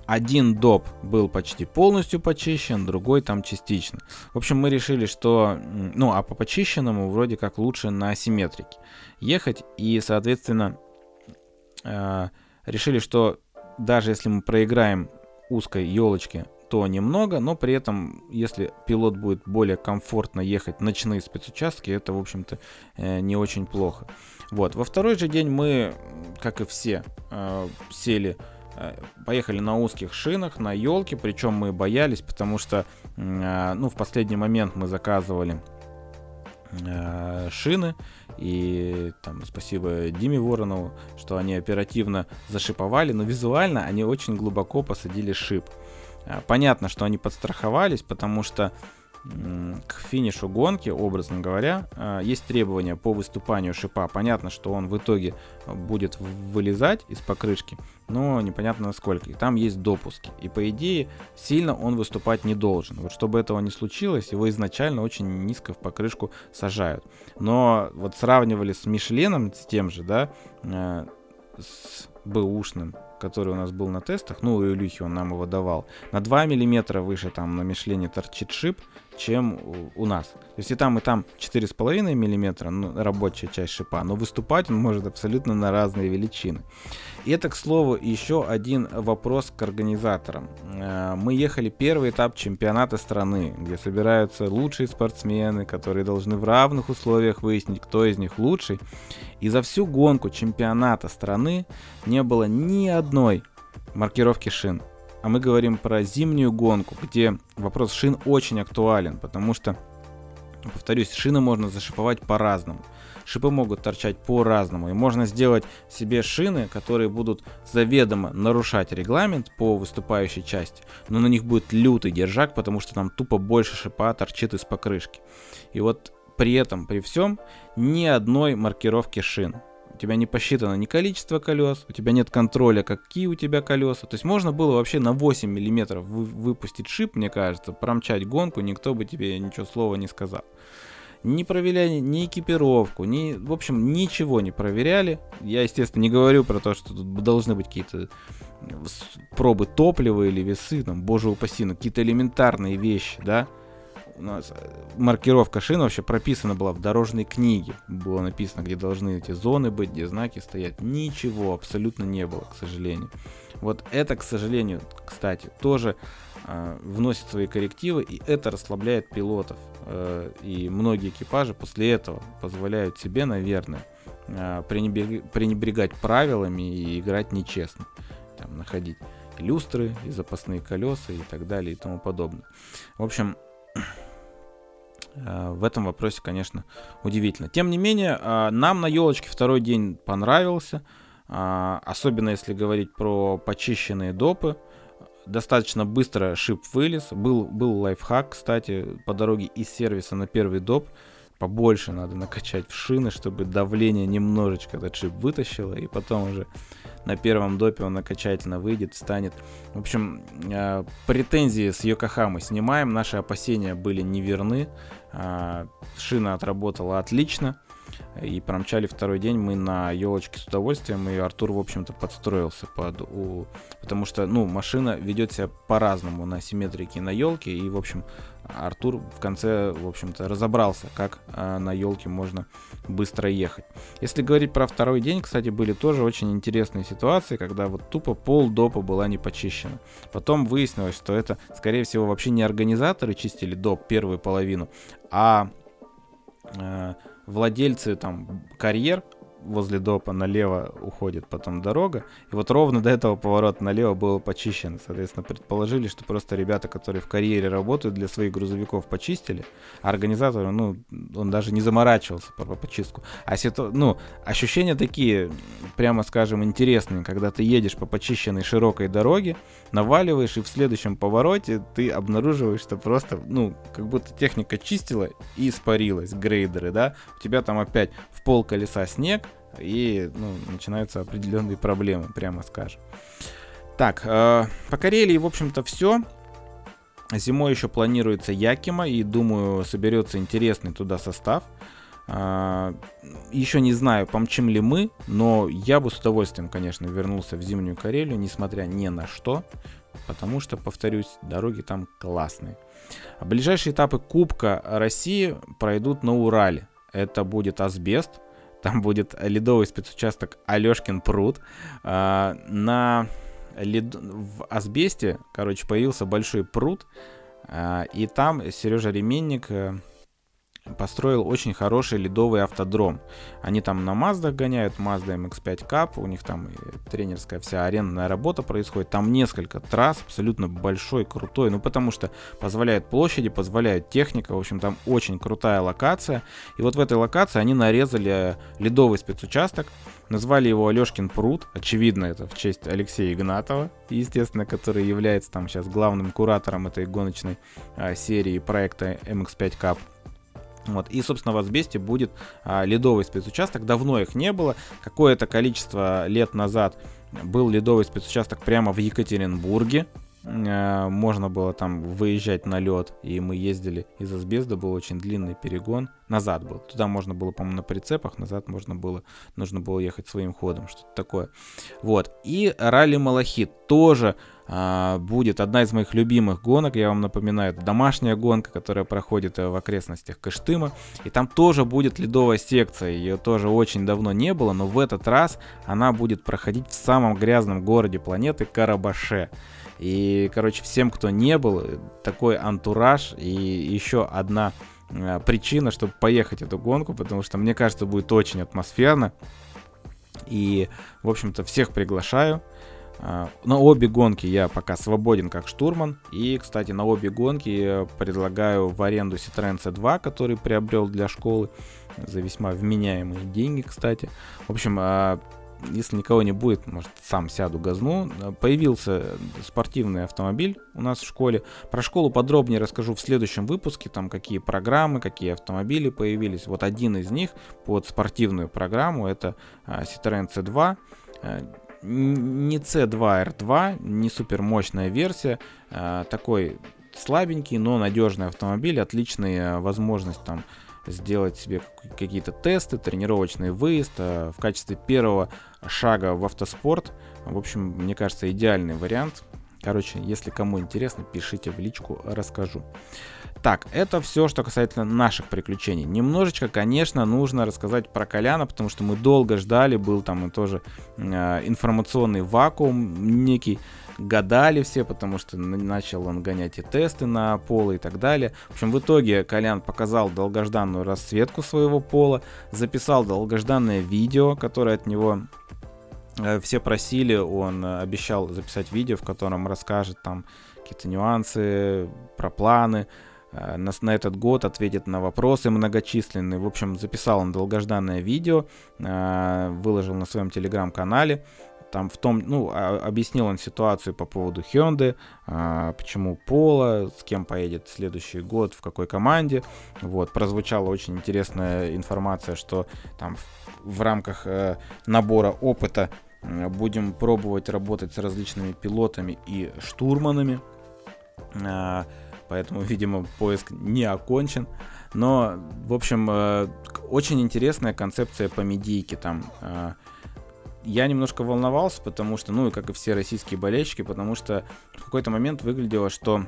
один доп был почти полностью почищен, другой там частично. В общем, мы решили, что, ну, а по почищенному вроде как лучше на асимметрике ехать, и, соответственно, а, решили, что даже если мы проиграем узкой елочке то немного, но при этом, если пилот будет более комфортно ехать ночные спецучастки, это, в общем-то, э, не очень плохо. Вот. Во второй же день мы, как и все, э, сели поехали на узких шинах, на елке, причем мы боялись, потому что, ну, в последний момент мы заказывали шины, и там спасибо Диме Воронову, что они оперативно зашиповали, но визуально они очень глубоко посадили шип. А, понятно, что они подстраховались, потому что к финишу гонки, образно говоря, а, есть требования по выступанию шипа. Понятно, что он в итоге будет вылезать из покрышки, но непонятно насколько. И там есть допуски. И по идее сильно он выступать не должен. Вот чтобы этого не случилось, его изначально очень низко в покрышку сажают. Но вот сравнивали с Мишленом, с тем же, да, с бэушным, который у нас был на тестах, ну, у Илюхи он нам его давал, на 2 мм выше там на Мишлене торчит шип, чем у, нас. То есть и там, и там 4,5 мм, ну, рабочая часть шипа, но выступать он может абсолютно на разные величины. И это, к слову, еще один вопрос к организаторам. Э, мы ехали первый этап чемпионата страны, где собираются лучшие спортсмены, которые должны в равных условиях выяснить, кто из них лучший. И за всю гонку чемпионата страны не было ни одной маркировки шин. А мы говорим про зимнюю гонку, где вопрос шин очень актуален, потому что, повторюсь, шины можно зашиповать по-разному. Шипы могут торчать по-разному. И можно сделать себе шины, которые будут заведомо нарушать регламент по выступающей части, но на них будет лютый держак, потому что там тупо больше шипа торчит из покрышки. И вот при этом, при всем, ни одной маркировки шин. У тебя не посчитано ни количество колес, у тебя нет контроля, какие у тебя колеса. То есть можно было вообще на 8 миллиметров вы, выпустить шип, мне кажется, промчать гонку, никто бы тебе ничего слова не сказал. Не проверяли ни экипировку, ни, в общем, ничего не проверяли. Я, естественно, не говорю про то, что тут должны быть какие-то пробы топлива или весы, там, боже упаси, ну, какие-то элементарные вещи, да у нас э, маркировка шин вообще прописана была в дорожной книге. Было написано, где должны эти зоны быть, где знаки стоят. Ничего абсолютно не было, к сожалению. Вот это, к сожалению, кстати, тоже э, вносит свои коррективы, и это расслабляет пилотов. Э, и многие экипажи после этого позволяют себе, наверное, э, пренебрег, пренебрегать правилами и играть нечестно. Там, находить люстры и запасные колеса и так далее и тому подобное. В общем, в этом вопросе, конечно, удивительно. Тем не менее, э, нам на елочке второй день понравился. Э, особенно если говорить про почищенные допы. Достаточно быстро шип вылез. Был, был лайфхак, кстати, по дороге из сервиса на первый доп. Побольше надо накачать в шины, чтобы давление немножечко этот шип вытащило. И потом уже на первом допе он окончательно выйдет, встанет. В общем, претензии с Йокохамы снимаем. Наши опасения были неверны. А, шина отработала отлично. И промчали второй день мы на елочке с удовольствием, и Артур, в общем-то, подстроился под... У... Потому что, ну, машина ведет себя по-разному на симметрике на елке, и, в общем, Артур в конце, в общем-то, разобрался, как э, на елке можно быстро ехать. Если говорить про второй день, кстати, были тоже очень интересные ситуации, когда вот тупо пол допа была не почищена. Потом выяснилось, что это, скорее всего, вообще не организаторы чистили доп первую половину, а э, владельцы там карьер возле допа налево уходит потом дорога. И вот ровно до этого поворота налево было почищено. Соответственно, предположили, что просто ребята, которые в карьере работают, для своих грузовиков почистили. А организатор, ну, он даже не заморачивался по, по почистку. А ситу... ну, ощущения такие, прямо скажем, интересные, когда ты едешь по почищенной широкой дороге, наваливаешь, и в следующем повороте ты обнаруживаешь, что просто, ну, как будто техника чистила и испарилась, грейдеры, да, у тебя там опять в пол колеса снег, и ну, начинаются определенные проблемы, прямо скажем. Так, э, по Карелии, в общем-то, все. Зимой еще планируется Якима, и думаю, соберется интересный туда состав. Э, еще не знаю, помчим ли мы, но я бы с удовольствием, конечно, вернулся в Зимнюю Карелию, несмотря ни на что, потому что, повторюсь, дороги там классные. Ближайшие этапы Кубка России пройдут на Урале. Это будет Асбест, там будет ледовый спецучасток Алешкин пруд. А, на лед... в асбесте, короче, появился большой пруд, а, и там Сережа Ременник э, построил очень хороший ледовый автодром. Они там на Маздах гоняют, Mazda MX-5 Cup, у них там тренерская вся арендная работа происходит. Там несколько трасс, абсолютно большой, крутой, ну потому что позволяет площади, позволяет техника, в общем, там очень крутая локация. И вот в этой локации они нарезали ледовый спецучасток, назвали его Алешкин пруд, очевидно это в честь Алексея Игнатова, естественно, который является там сейчас главным куратором этой гоночной а, серии проекта MX-5 Cup. Вот. И, собственно, в Асбесте будет а, ледовый спецучасток. Давно их не было. Какое-то количество лет назад был ледовый спецучасток прямо в Екатеринбурге. А, можно было там выезжать на лед, и мы ездили из Асбеста, был очень длинный перегон. Назад был. Туда можно было, по-моему, на прицепах, назад можно было, нужно было ехать своим ходом, что-то такое. Вот. И ралли Малахит тоже будет одна из моих любимых гонок, я вам напоминаю, это домашняя гонка, которая проходит э, в окрестностях Кыштыма, и там тоже будет ледовая секция, ее тоже очень давно не было, но в этот раз она будет проходить в самом грязном городе планеты Карабаше. И, короче, всем, кто не был, такой антураж и еще одна э, причина, чтобы поехать эту гонку, потому что, мне кажется, будет очень атмосферно. И, в общем-то, всех приглашаю. А, на обе гонки я пока свободен как штурман. И, кстати, на обе гонки предлагаю в аренду Citroёn C2, который приобрел для школы за весьма вменяемые деньги, кстати. В общем, а, если никого не будет, может, сам сяду газну. Появился спортивный автомобиль у нас в школе. Про школу подробнее расскажу в следующем выпуске, там какие программы, какие автомобили появились. Вот один из них под спортивную программу, это а, Citroёn C2 не C2R2, не супер мощная версия, а, такой слабенький, но надежный автомобиль, отличная возможность там сделать себе какие-то тесты, тренировочный выезд а, в качестве первого шага в автоспорт. В общем, мне кажется, идеальный вариант. Короче, если кому интересно, пишите в личку, расскажу. Так, это все, что касательно наших приключений. Немножечко, конечно, нужно рассказать про Коляна, потому что мы долго ждали, был там тоже э, информационный вакуум некий, гадали все, потому что начал он гонять и тесты на поло и так далее. В общем, в итоге Колян показал долгожданную расцветку своего пола, записал долгожданное видео, которое от него э, все просили, он обещал записать видео, в котором расскажет там какие-то нюансы про планы, Э, на, на этот год ответит на вопросы многочисленные. В общем, записал он долгожданное видео, э, выложил на своем телеграм-канале. Там в том, ну, а, объяснил он ситуацию по поводу Hyundai, э, почему Пола, с кем поедет следующий год, в какой команде. Вот, прозвучала очень интересная информация, что там в рамках набора опыта будем пробовать работать с различными пилотами и штурманами. Поэтому, видимо, поиск не окончен. Но, в общем, э, очень интересная концепция по медийке там. Э, я немножко волновался, потому что, ну и как и все российские болельщики, потому что в какой-то момент выглядело, что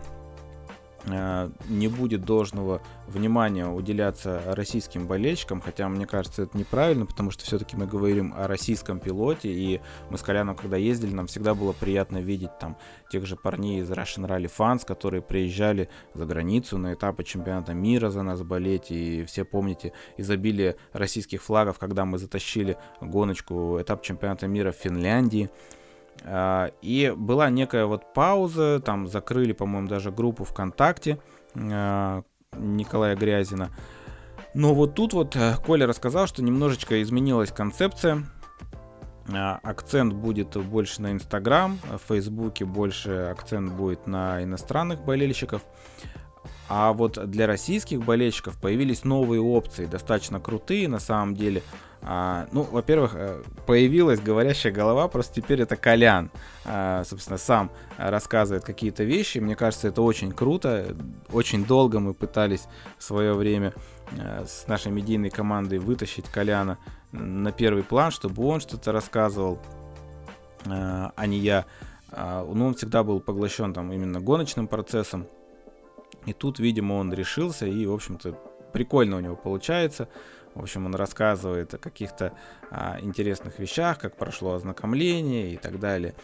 не будет должного внимания уделяться российским болельщикам, хотя мне кажется это неправильно, потому что все-таки мы говорим о российском пилоте, и мы с Коляном, когда ездили, нам всегда было приятно видеть там тех же парней из Russian Rally Fans, которые приезжали за границу на этапы чемпионата мира за нас болеть, и все помните изобилие российских флагов, когда мы затащили гоночку этап чемпионата мира в Финляндии, и была некая вот пауза, там закрыли, по-моему, даже группу ВКонтакте а, Николая Грязина. Но вот тут вот э, Коля рассказал, что немножечко изменилась концепция. А, акцент будет больше на Инстаграм, в Фейсбуке больше акцент будет на иностранных болельщиков. А вот для российских болельщиков появились новые опции, достаточно крутые на самом деле. А, ну, во-первых, э, появилась говорящая голова, просто теперь это Колян, а, собственно, сам рассказывает какие-то вещи. Мне кажется, это очень круто. Очень долго мы пытались в свое время а, с нашей медийной командой вытащить Коляна на первый план, чтобы он что-то рассказывал, а, а не я. А, но он всегда был поглощен там именно гоночным процессом. И тут, видимо, он решился, и, в общем-то, прикольно у него получается. В общем, он рассказывает о каких-то а, интересных вещах, как прошло ознакомление и так далее.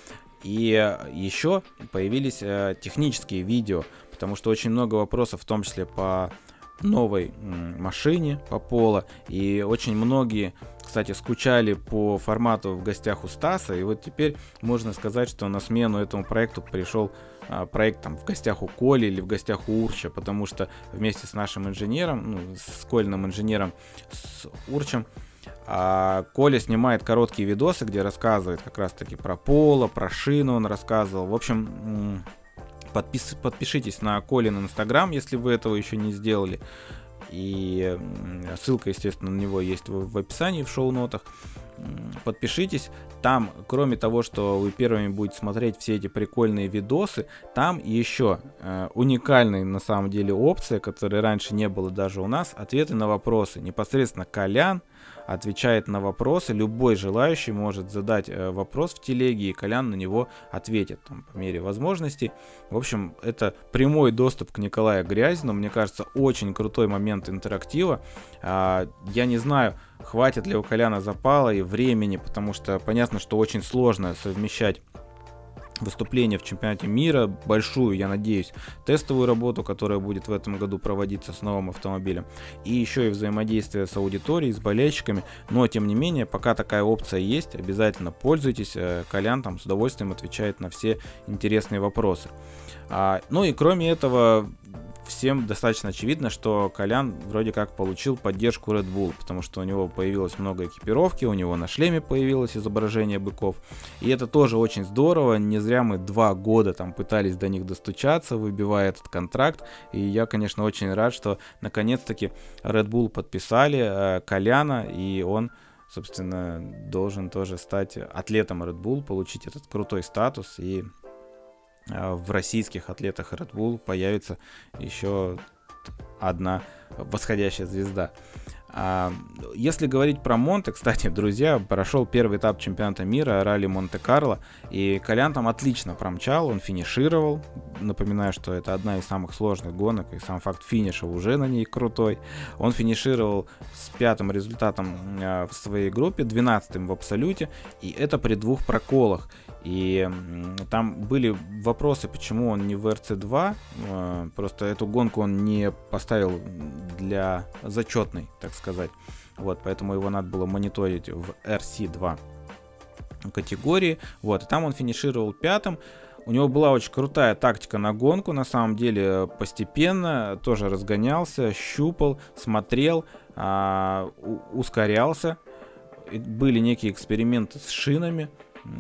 И еще появились э, технические видео, потому что очень много вопросов, в том числе по новой машине, по Поло, и очень многие кстати, скучали по формату в гостях у Стаса, и вот теперь можно сказать, что на смену этому проекту пришел а, проект там в гостях у Коли или в гостях у Урча, потому что вместе с нашим инженером, ну, с Кольным инженером, с Урчем, а Коля снимает короткие видосы, где рассказывает как раз-таки про поло, про шину он рассказывал. В общем, подпис, подпишитесь на Колин инстаграм, если вы этого еще не сделали. И ссылка, естественно, на него есть в, описании, в шоу-нотах. Подпишитесь. Там, кроме того, что вы первыми будете смотреть все эти прикольные видосы, там еще э, уникальная на самом деле опция, которой раньше не было даже у нас, ответы на вопросы. Непосредственно Колян, отвечает на вопросы. Любой желающий может задать э, вопрос в телеге, и Колян на него ответит там, по мере возможностей. В общем, это прямой доступ к Николаю Грязину. Мне кажется, очень крутой момент интерактива. А, я не знаю, хватит ли у Коляна запала и времени, потому что понятно, что очень сложно совмещать выступление в чемпионате мира, большую, я надеюсь, тестовую работу, которая будет в этом году проводиться с новым автомобилем, и еще и взаимодействие с аудиторией, с болельщиками, но тем не менее, пока такая опция есть, обязательно пользуйтесь, э, Колян там с удовольствием отвечает на все интересные вопросы. А, ну и кроме этого, всем достаточно очевидно, что Колян вроде как получил поддержку Red Bull, потому что у него появилось много экипировки, у него на шлеме появилось изображение быков. И это тоже очень здорово. Не зря мы два года там пытались до них достучаться, выбивая этот контракт. И я, конечно, очень рад, что наконец-таки Red Bull подписали э, Коляна, и он собственно, должен тоже стать атлетом Red Bull, получить этот крутой статус и в российских атлетах Red Bull появится еще одна восходящая звезда. А, если говорить про Монте, кстати, друзья, прошел первый этап чемпионата мира, ралли Монте-Карло, и Колян там отлично промчал, он финишировал. Напоминаю, что это одна из самых сложных гонок, и сам факт финиша уже на ней крутой. Он финишировал с пятым результатом а, в своей группе, 12 в абсолюте, и это при двух проколах. И там были вопросы, почему он не в RC2. Э, просто эту гонку он не поставил для зачетной, так сказать. Вот, поэтому его надо было мониторить в RC2 категории. Вот, и там он финишировал пятым. У него была очень крутая тактика на гонку, на самом деле постепенно тоже разгонялся, щупал, смотрел, а, ускорялся. Были некие эксперименты с шинами,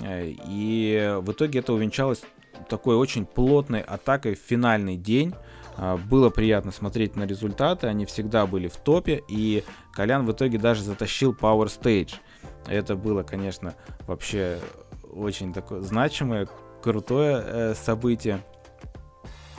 и в итоге это увенчалось такой очень плотной атакой в финальный день. А, было приятно смотреть на результаты, они всегда были в топе, и Колян в итоге даже затащил Power Stage. Это было, конечно, вообще очень такое значимое, крутое э, событие.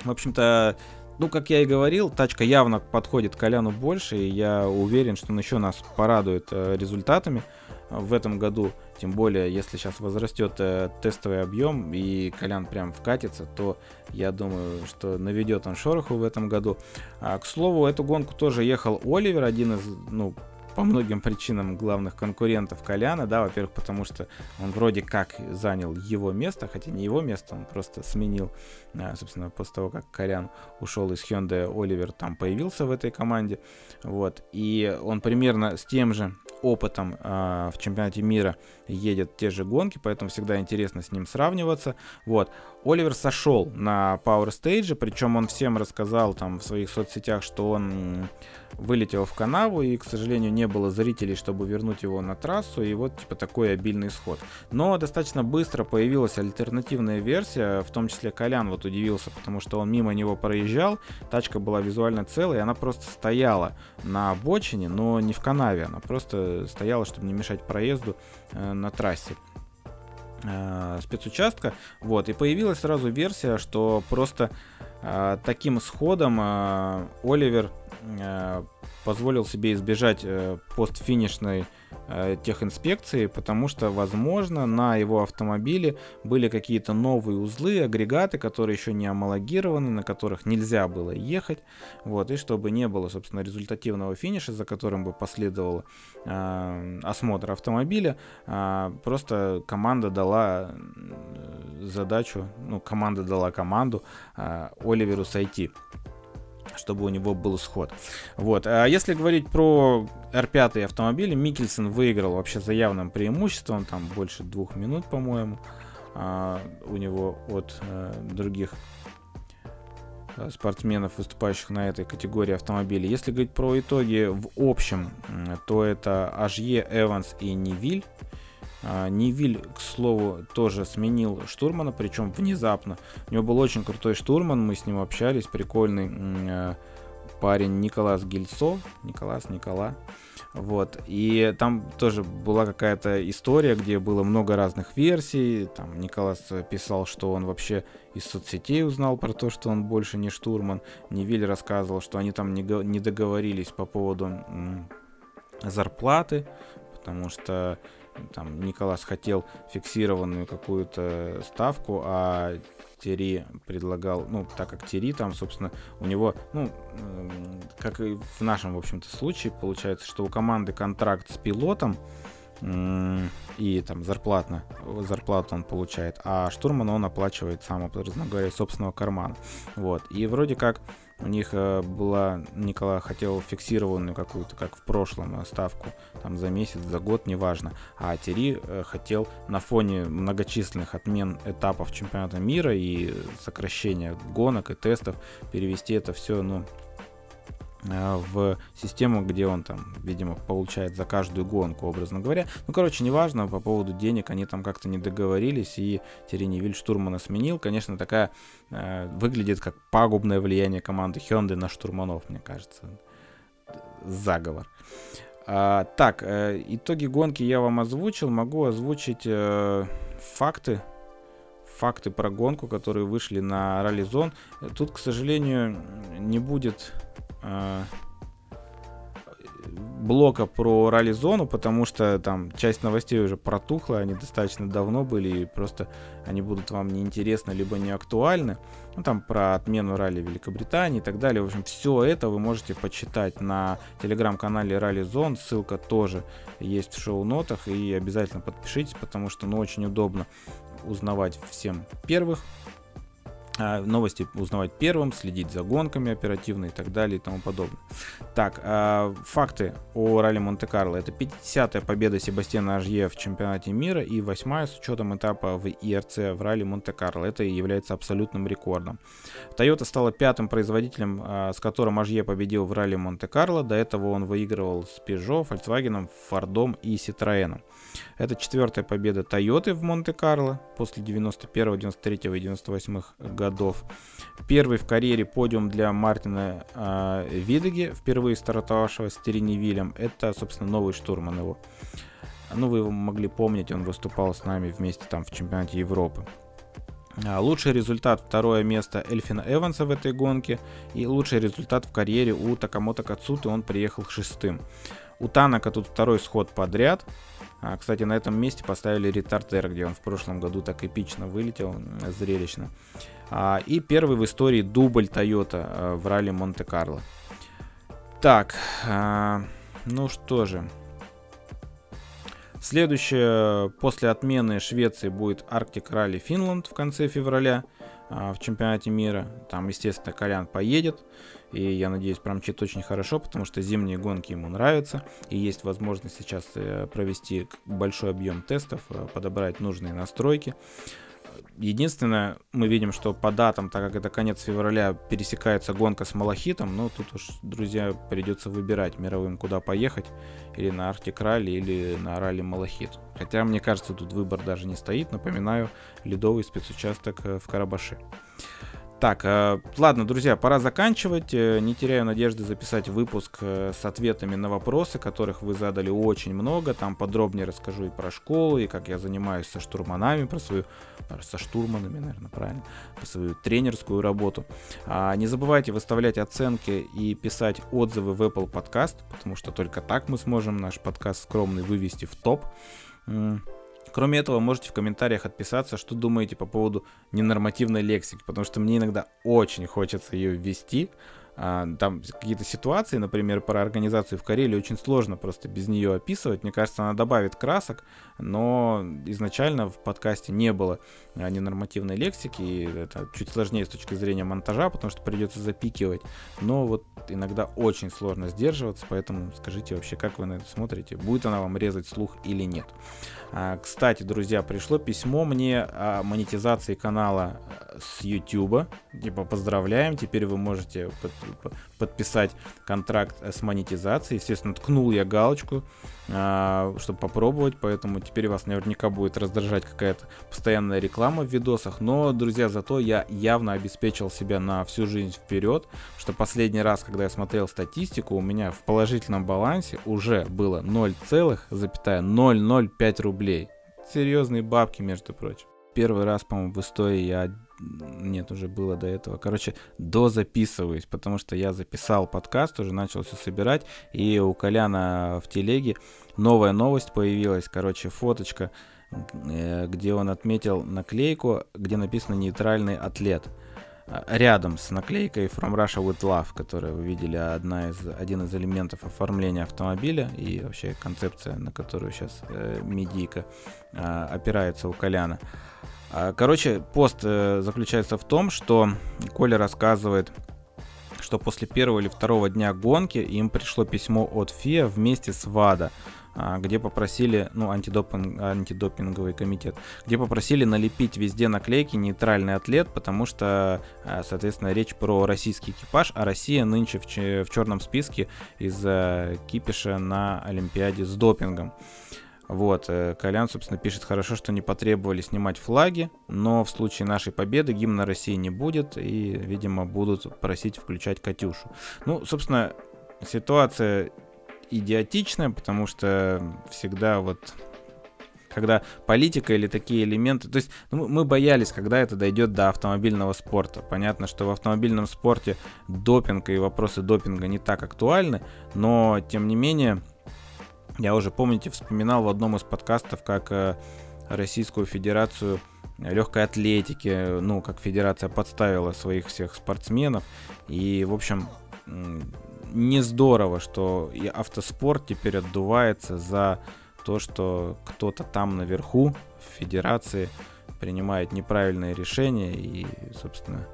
В общем-то, ну, как я и говорил, тачка явно подходит Коляну больше, и я уверен, что он еще нас порадует э, результатами в этом году. Тем более, если сейчас возрастет э, тестовый объем и Колян прям вкатится, то я думаю, что наведет он шороху в этом году. А, к слову, эту гонку тоже ехал Оливер, один из, ну, по многим причинам главных конкурентов Коляна, да, во-первых, потому что он вроде как занял его место, хотя не его место, он просто сменил, а, собственно, после того, как Колян ушел из Hyundai, Оливер там появился в этой команде, вот, и он примерно с тем же опытом э, в чемпионате мира едет те же гонки, поэтому всегда интересно с ним сравниваться. Вот. Оливер сошел на Power Stage, причем он всем рассказал там в своих соцсетях, что он вылетел в канаву, и, к сожалению, не было зрителей, чтобы вернуть его на трассу, и вот типа такой обильный исход. Но достаточно быстро появилась альтернативная версия, в том числе Колян вот удивился, потому что он мимо него проезжал, тачка была визуально целая, и она просто стояла на обочине, но не в канаве, она просто стояла, чтобы не мешать проезду э, на трассе э, спецучастка. Вот, и появилась сразу версия, что просто э, таким сходом э, Оливер э, позволил себе избежать э, постфинишной э, техинспекции, потому что, возможно, на его автомобиле были какие-то новые узлы, агрегаты, которые еще не амалогированы, на которых нельзя было ехать, вот, и чтобы не было, собственно, результативного финиша, за которым бы последовал э, осмотр автомобиля, э, просто команда дала задачу, ну, команда дала команду э, Оливеру сойти чтобы у него был сход. Вот. А если говорить про R5 автомобили, Микельсон выиграл вообще за явным преимуществом, там больше двух минут, по-моему, а, у него от а, других Э, спортсменов, выступающих на этой категории автомобилей. Если говорить про итоги в общем, то это Ажье, Эванс и Невиль. А, Невиль, к слову, тоже сменил штурмана, причем внезапно. У него был очень крутой штурман, мы с ним общались, прикольный э, парень Николас Гильцов. Николас, Никола. Вот. И там тоже была какая-то история, где было много разных версий. Там Николас писал, что он вообще из соцсетей узнал про то, что он больше не штурман. Невиль рассказывал, что они там не, договорились по поводу зарплаты, потому что там Николас хотел фиксированную какую-то ставку, а Тери предлагал, ну, так как Тери там, собственно, у него, ну, как и в нашем, в общем-то, случае, получается, что у команды контракт с пилотом, и там зарплатно, зарплату он получает, а штурман он оплачивает сам, образно говоря, собственного кармана. Вот. И вроде как у них э, была, Николай хотел фиксированную какую-то, как в прошлом, э, ставку там за месяц, за год, неважно. А Тери э, хотел на фоне многочисленных отмен этапов чемпионата мира и сокращения гонок и тестов перевести это все, ну, в систему, где он там, видимо, получает за каждую гонку, образно говоря. Ну, короче, неважно, по поводу денег они там как-то не договорились, и Тереневиль штурмана сменил. Конечно, такая э, выглядит как пагубное влияние команды Hyundai на штурманов, мне кажется. Заговор. А, так, э, итоги гонки я вам озвучил. Могу озвучить э, факты факты про гонку, которые вышли на Ралли Зон. Тут, к сожалению, не будет Э, блока про ралли-зону, потому что там часть новостей уже протухла, они достаточно давно были, и просто они будут вам неинтересны, либо не актуальны. Ну, там про отмену ралли Великобритании и так далее. В общем, все это вы можете почитать на телеграм-канале Ралли Зон. Ссылка тоже есть в шоу-нотах. И обязательно подпишитесь, потому что ну, очень удобно узнавать всем первых новости узнавать первым, следить за гонками оперативно и так далее и тому подобное. Так, а, факты о ралли Монте-Карло. Это 50-я победа Себастьяна Ажье в чемпионате мира и 8 с учетом этапа в ИРЦ в ралли Монте-Карло. Это является абсолютным рекордом. Toyota стала пятым производителем, а, с которым Ажье победил в ралли Монте-Карло. До этого он выигрывал с Peugeot, Volkswagen, Ford и Citroën. Это четвертая победа Toyota в Монте-Карло после 91, 93 и 98 годов. Первый в карьере подиум для Мартина э, Видеги, впервые стартовавшего с Тереневилем. Это, собственно, новый штурман его. Ну, вы его могли помнить, он выступал с нами вместе там в чемпионате Европы. А, лучший результат, второе место Эльфина Эванса в этой гонке. И лучший результат в карьере у Такамото Кацуты, он приехал шестым. У Танака тут второй сход подряд. А, кстати, на этом месте поставили ретардер, где он в прошлом году так эпично вылетел, зрелищно. А, и первый в истории дубль Toyota а, в ралли Монте-Карло. Так, ну что же. Следующее после отмены Швеции будет Арктик Ралли Финланд в конце февраля а, в чемпионате мира. Там, естественно, Колян поедет. И я надеюсь, промчит очень хорошо, потому что зимние гонки ему нравятся. И есть возможность сейчас э, провести большой объем тестов, э, подобрать нужные настройки. Единственное, мы видим, что по датам, так как это конец февраля, пересекается гонка с Малахитом, но тут уж, друзья, придется выбирать мировым, куда поехать, или на Арктик Ралли, или на Ралли Малахит. Хотя, мне кажется, тут выбор даже не стоит. Напоминаю, ледовый спецучасток э, в Карабаше. Так, э, ладно, друзья, пора заканчивать. Э, не теряю надежды записать выпуск э, с ответами на вопросы, которых вы задали очень много. Там подробнее расскажу и про школу, и как я занимаюсь со штурманами, про свою, со штурманами, наверное, правильно, про свою тренерскую работу. А, не забывайте выставлять оценки и писать отзывы в Apple Podcast, потому что только так мы сможем наш подкаст скромный вывести в топ. Кроме этого, можете в комментариях отписаться, что думаете по поводу ненормативной лексики, потому что мне иногда очень хочется ее ввести, там какие-то ситуации, например, про организацию в Карелии очень сложно просто без нее описывать. Мне кажется, она добавит красок, но изначально в подкасте не было а, ненормативной лексики, и это чуть сложнее с точки зрения монтажа, потому что придется запикивать. Но вот иногда очень сложно сдерживаться, поэтому скажите вообще, как вы на это смотрите, будет она вам резать слух или нет. А, кстати, друзья, пришло письмо мне о монетизации канала э, с YouTube. Типа поздравляем, теперь вы можете подписать контракт с монетизацией. Естественно, ткнул я галочку, а, чтобы попробовать, поэтому теперь вас наверняка будет раздражать какая-то постоянная реклама в видосах. Но, друзья, зато я явно обеспечил себя на всю жизнь вперед, что последний раз, когда я смотрел статистику, у меня в положительном балансе уже было 0,005 рублей. Серьезные бабки, между прочим. Первый раз, по-моему, в истории я нет, уже было до этого. Короче, дозаписываюсь, потому что я записал подкаст, уже начал все собирать, и у Коляна в телеге новая новость появилась, короче, фоточка, э, где он отметил наклейку, где написано «нейтральный атлет» рядом с наклейкой From Russia with Love, которую вы видели, одна из, один из элементов оформления автомобиля и вообще концепция, на которую сейчас э, медийка э, опирается у Коляна. А, короче, пост э, заключается в том, что Коля рассказывает, что после первого или второго дня гонки им пришло письмо от ФИА вместе с ВАДА, а, где попросили, ну, антидопинг, антидопинговый комитет, где попросили налепить везде наклейки «нейтральный атлет», потому что, а, соответственно, речь про российский экипаж, а Россия нынче в, черном списке из-за кипиша на Олимпиаде с допингом. Вот, э, Колян, собственно, пишет, хорошо, что не потребовали снимать флаги, но в случае нашей победы гимна России не будет, и, видимо, будут просить включать Катюшу. Ну, собственно, ситуация идиотичная, потому что всегда вот когда политика или такие элементы, то есть ну, мы боялись, когда это дойдет до автомобильного спорта. Понятно, что в автомобильном спорте допинг и вопросы допинга не так актуальны, но тем не менее я уже, помните, вспоминал в одном из подкастов, как э, Российскую Федерацию легкой атлетики, ну, как федерация подставила своих всех спортсменов. И, в общем, не здорово, что и автоспорт теперь отдувается за то, что кто-то там наверху в федерации принимает неправильные решения и, собственно,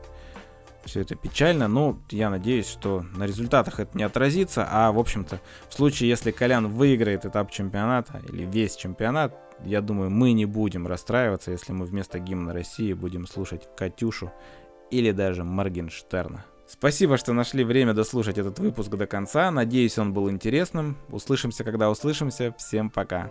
все это печально, но я надеюсь, что на результатах это не отразится, а в общем-то в случае, если Колян выиграет этап чемпионата или весь чемпионат, я думаю, мы не будем расстраиваться, если мы вместо гимна России будем слушать Катюшу или даже Моргенштерна. Спасибо, что нашли время дослушать этот выпуск до конца. Надеюсь, он был интересным. Услышимся, когда услышимся. Всем пока.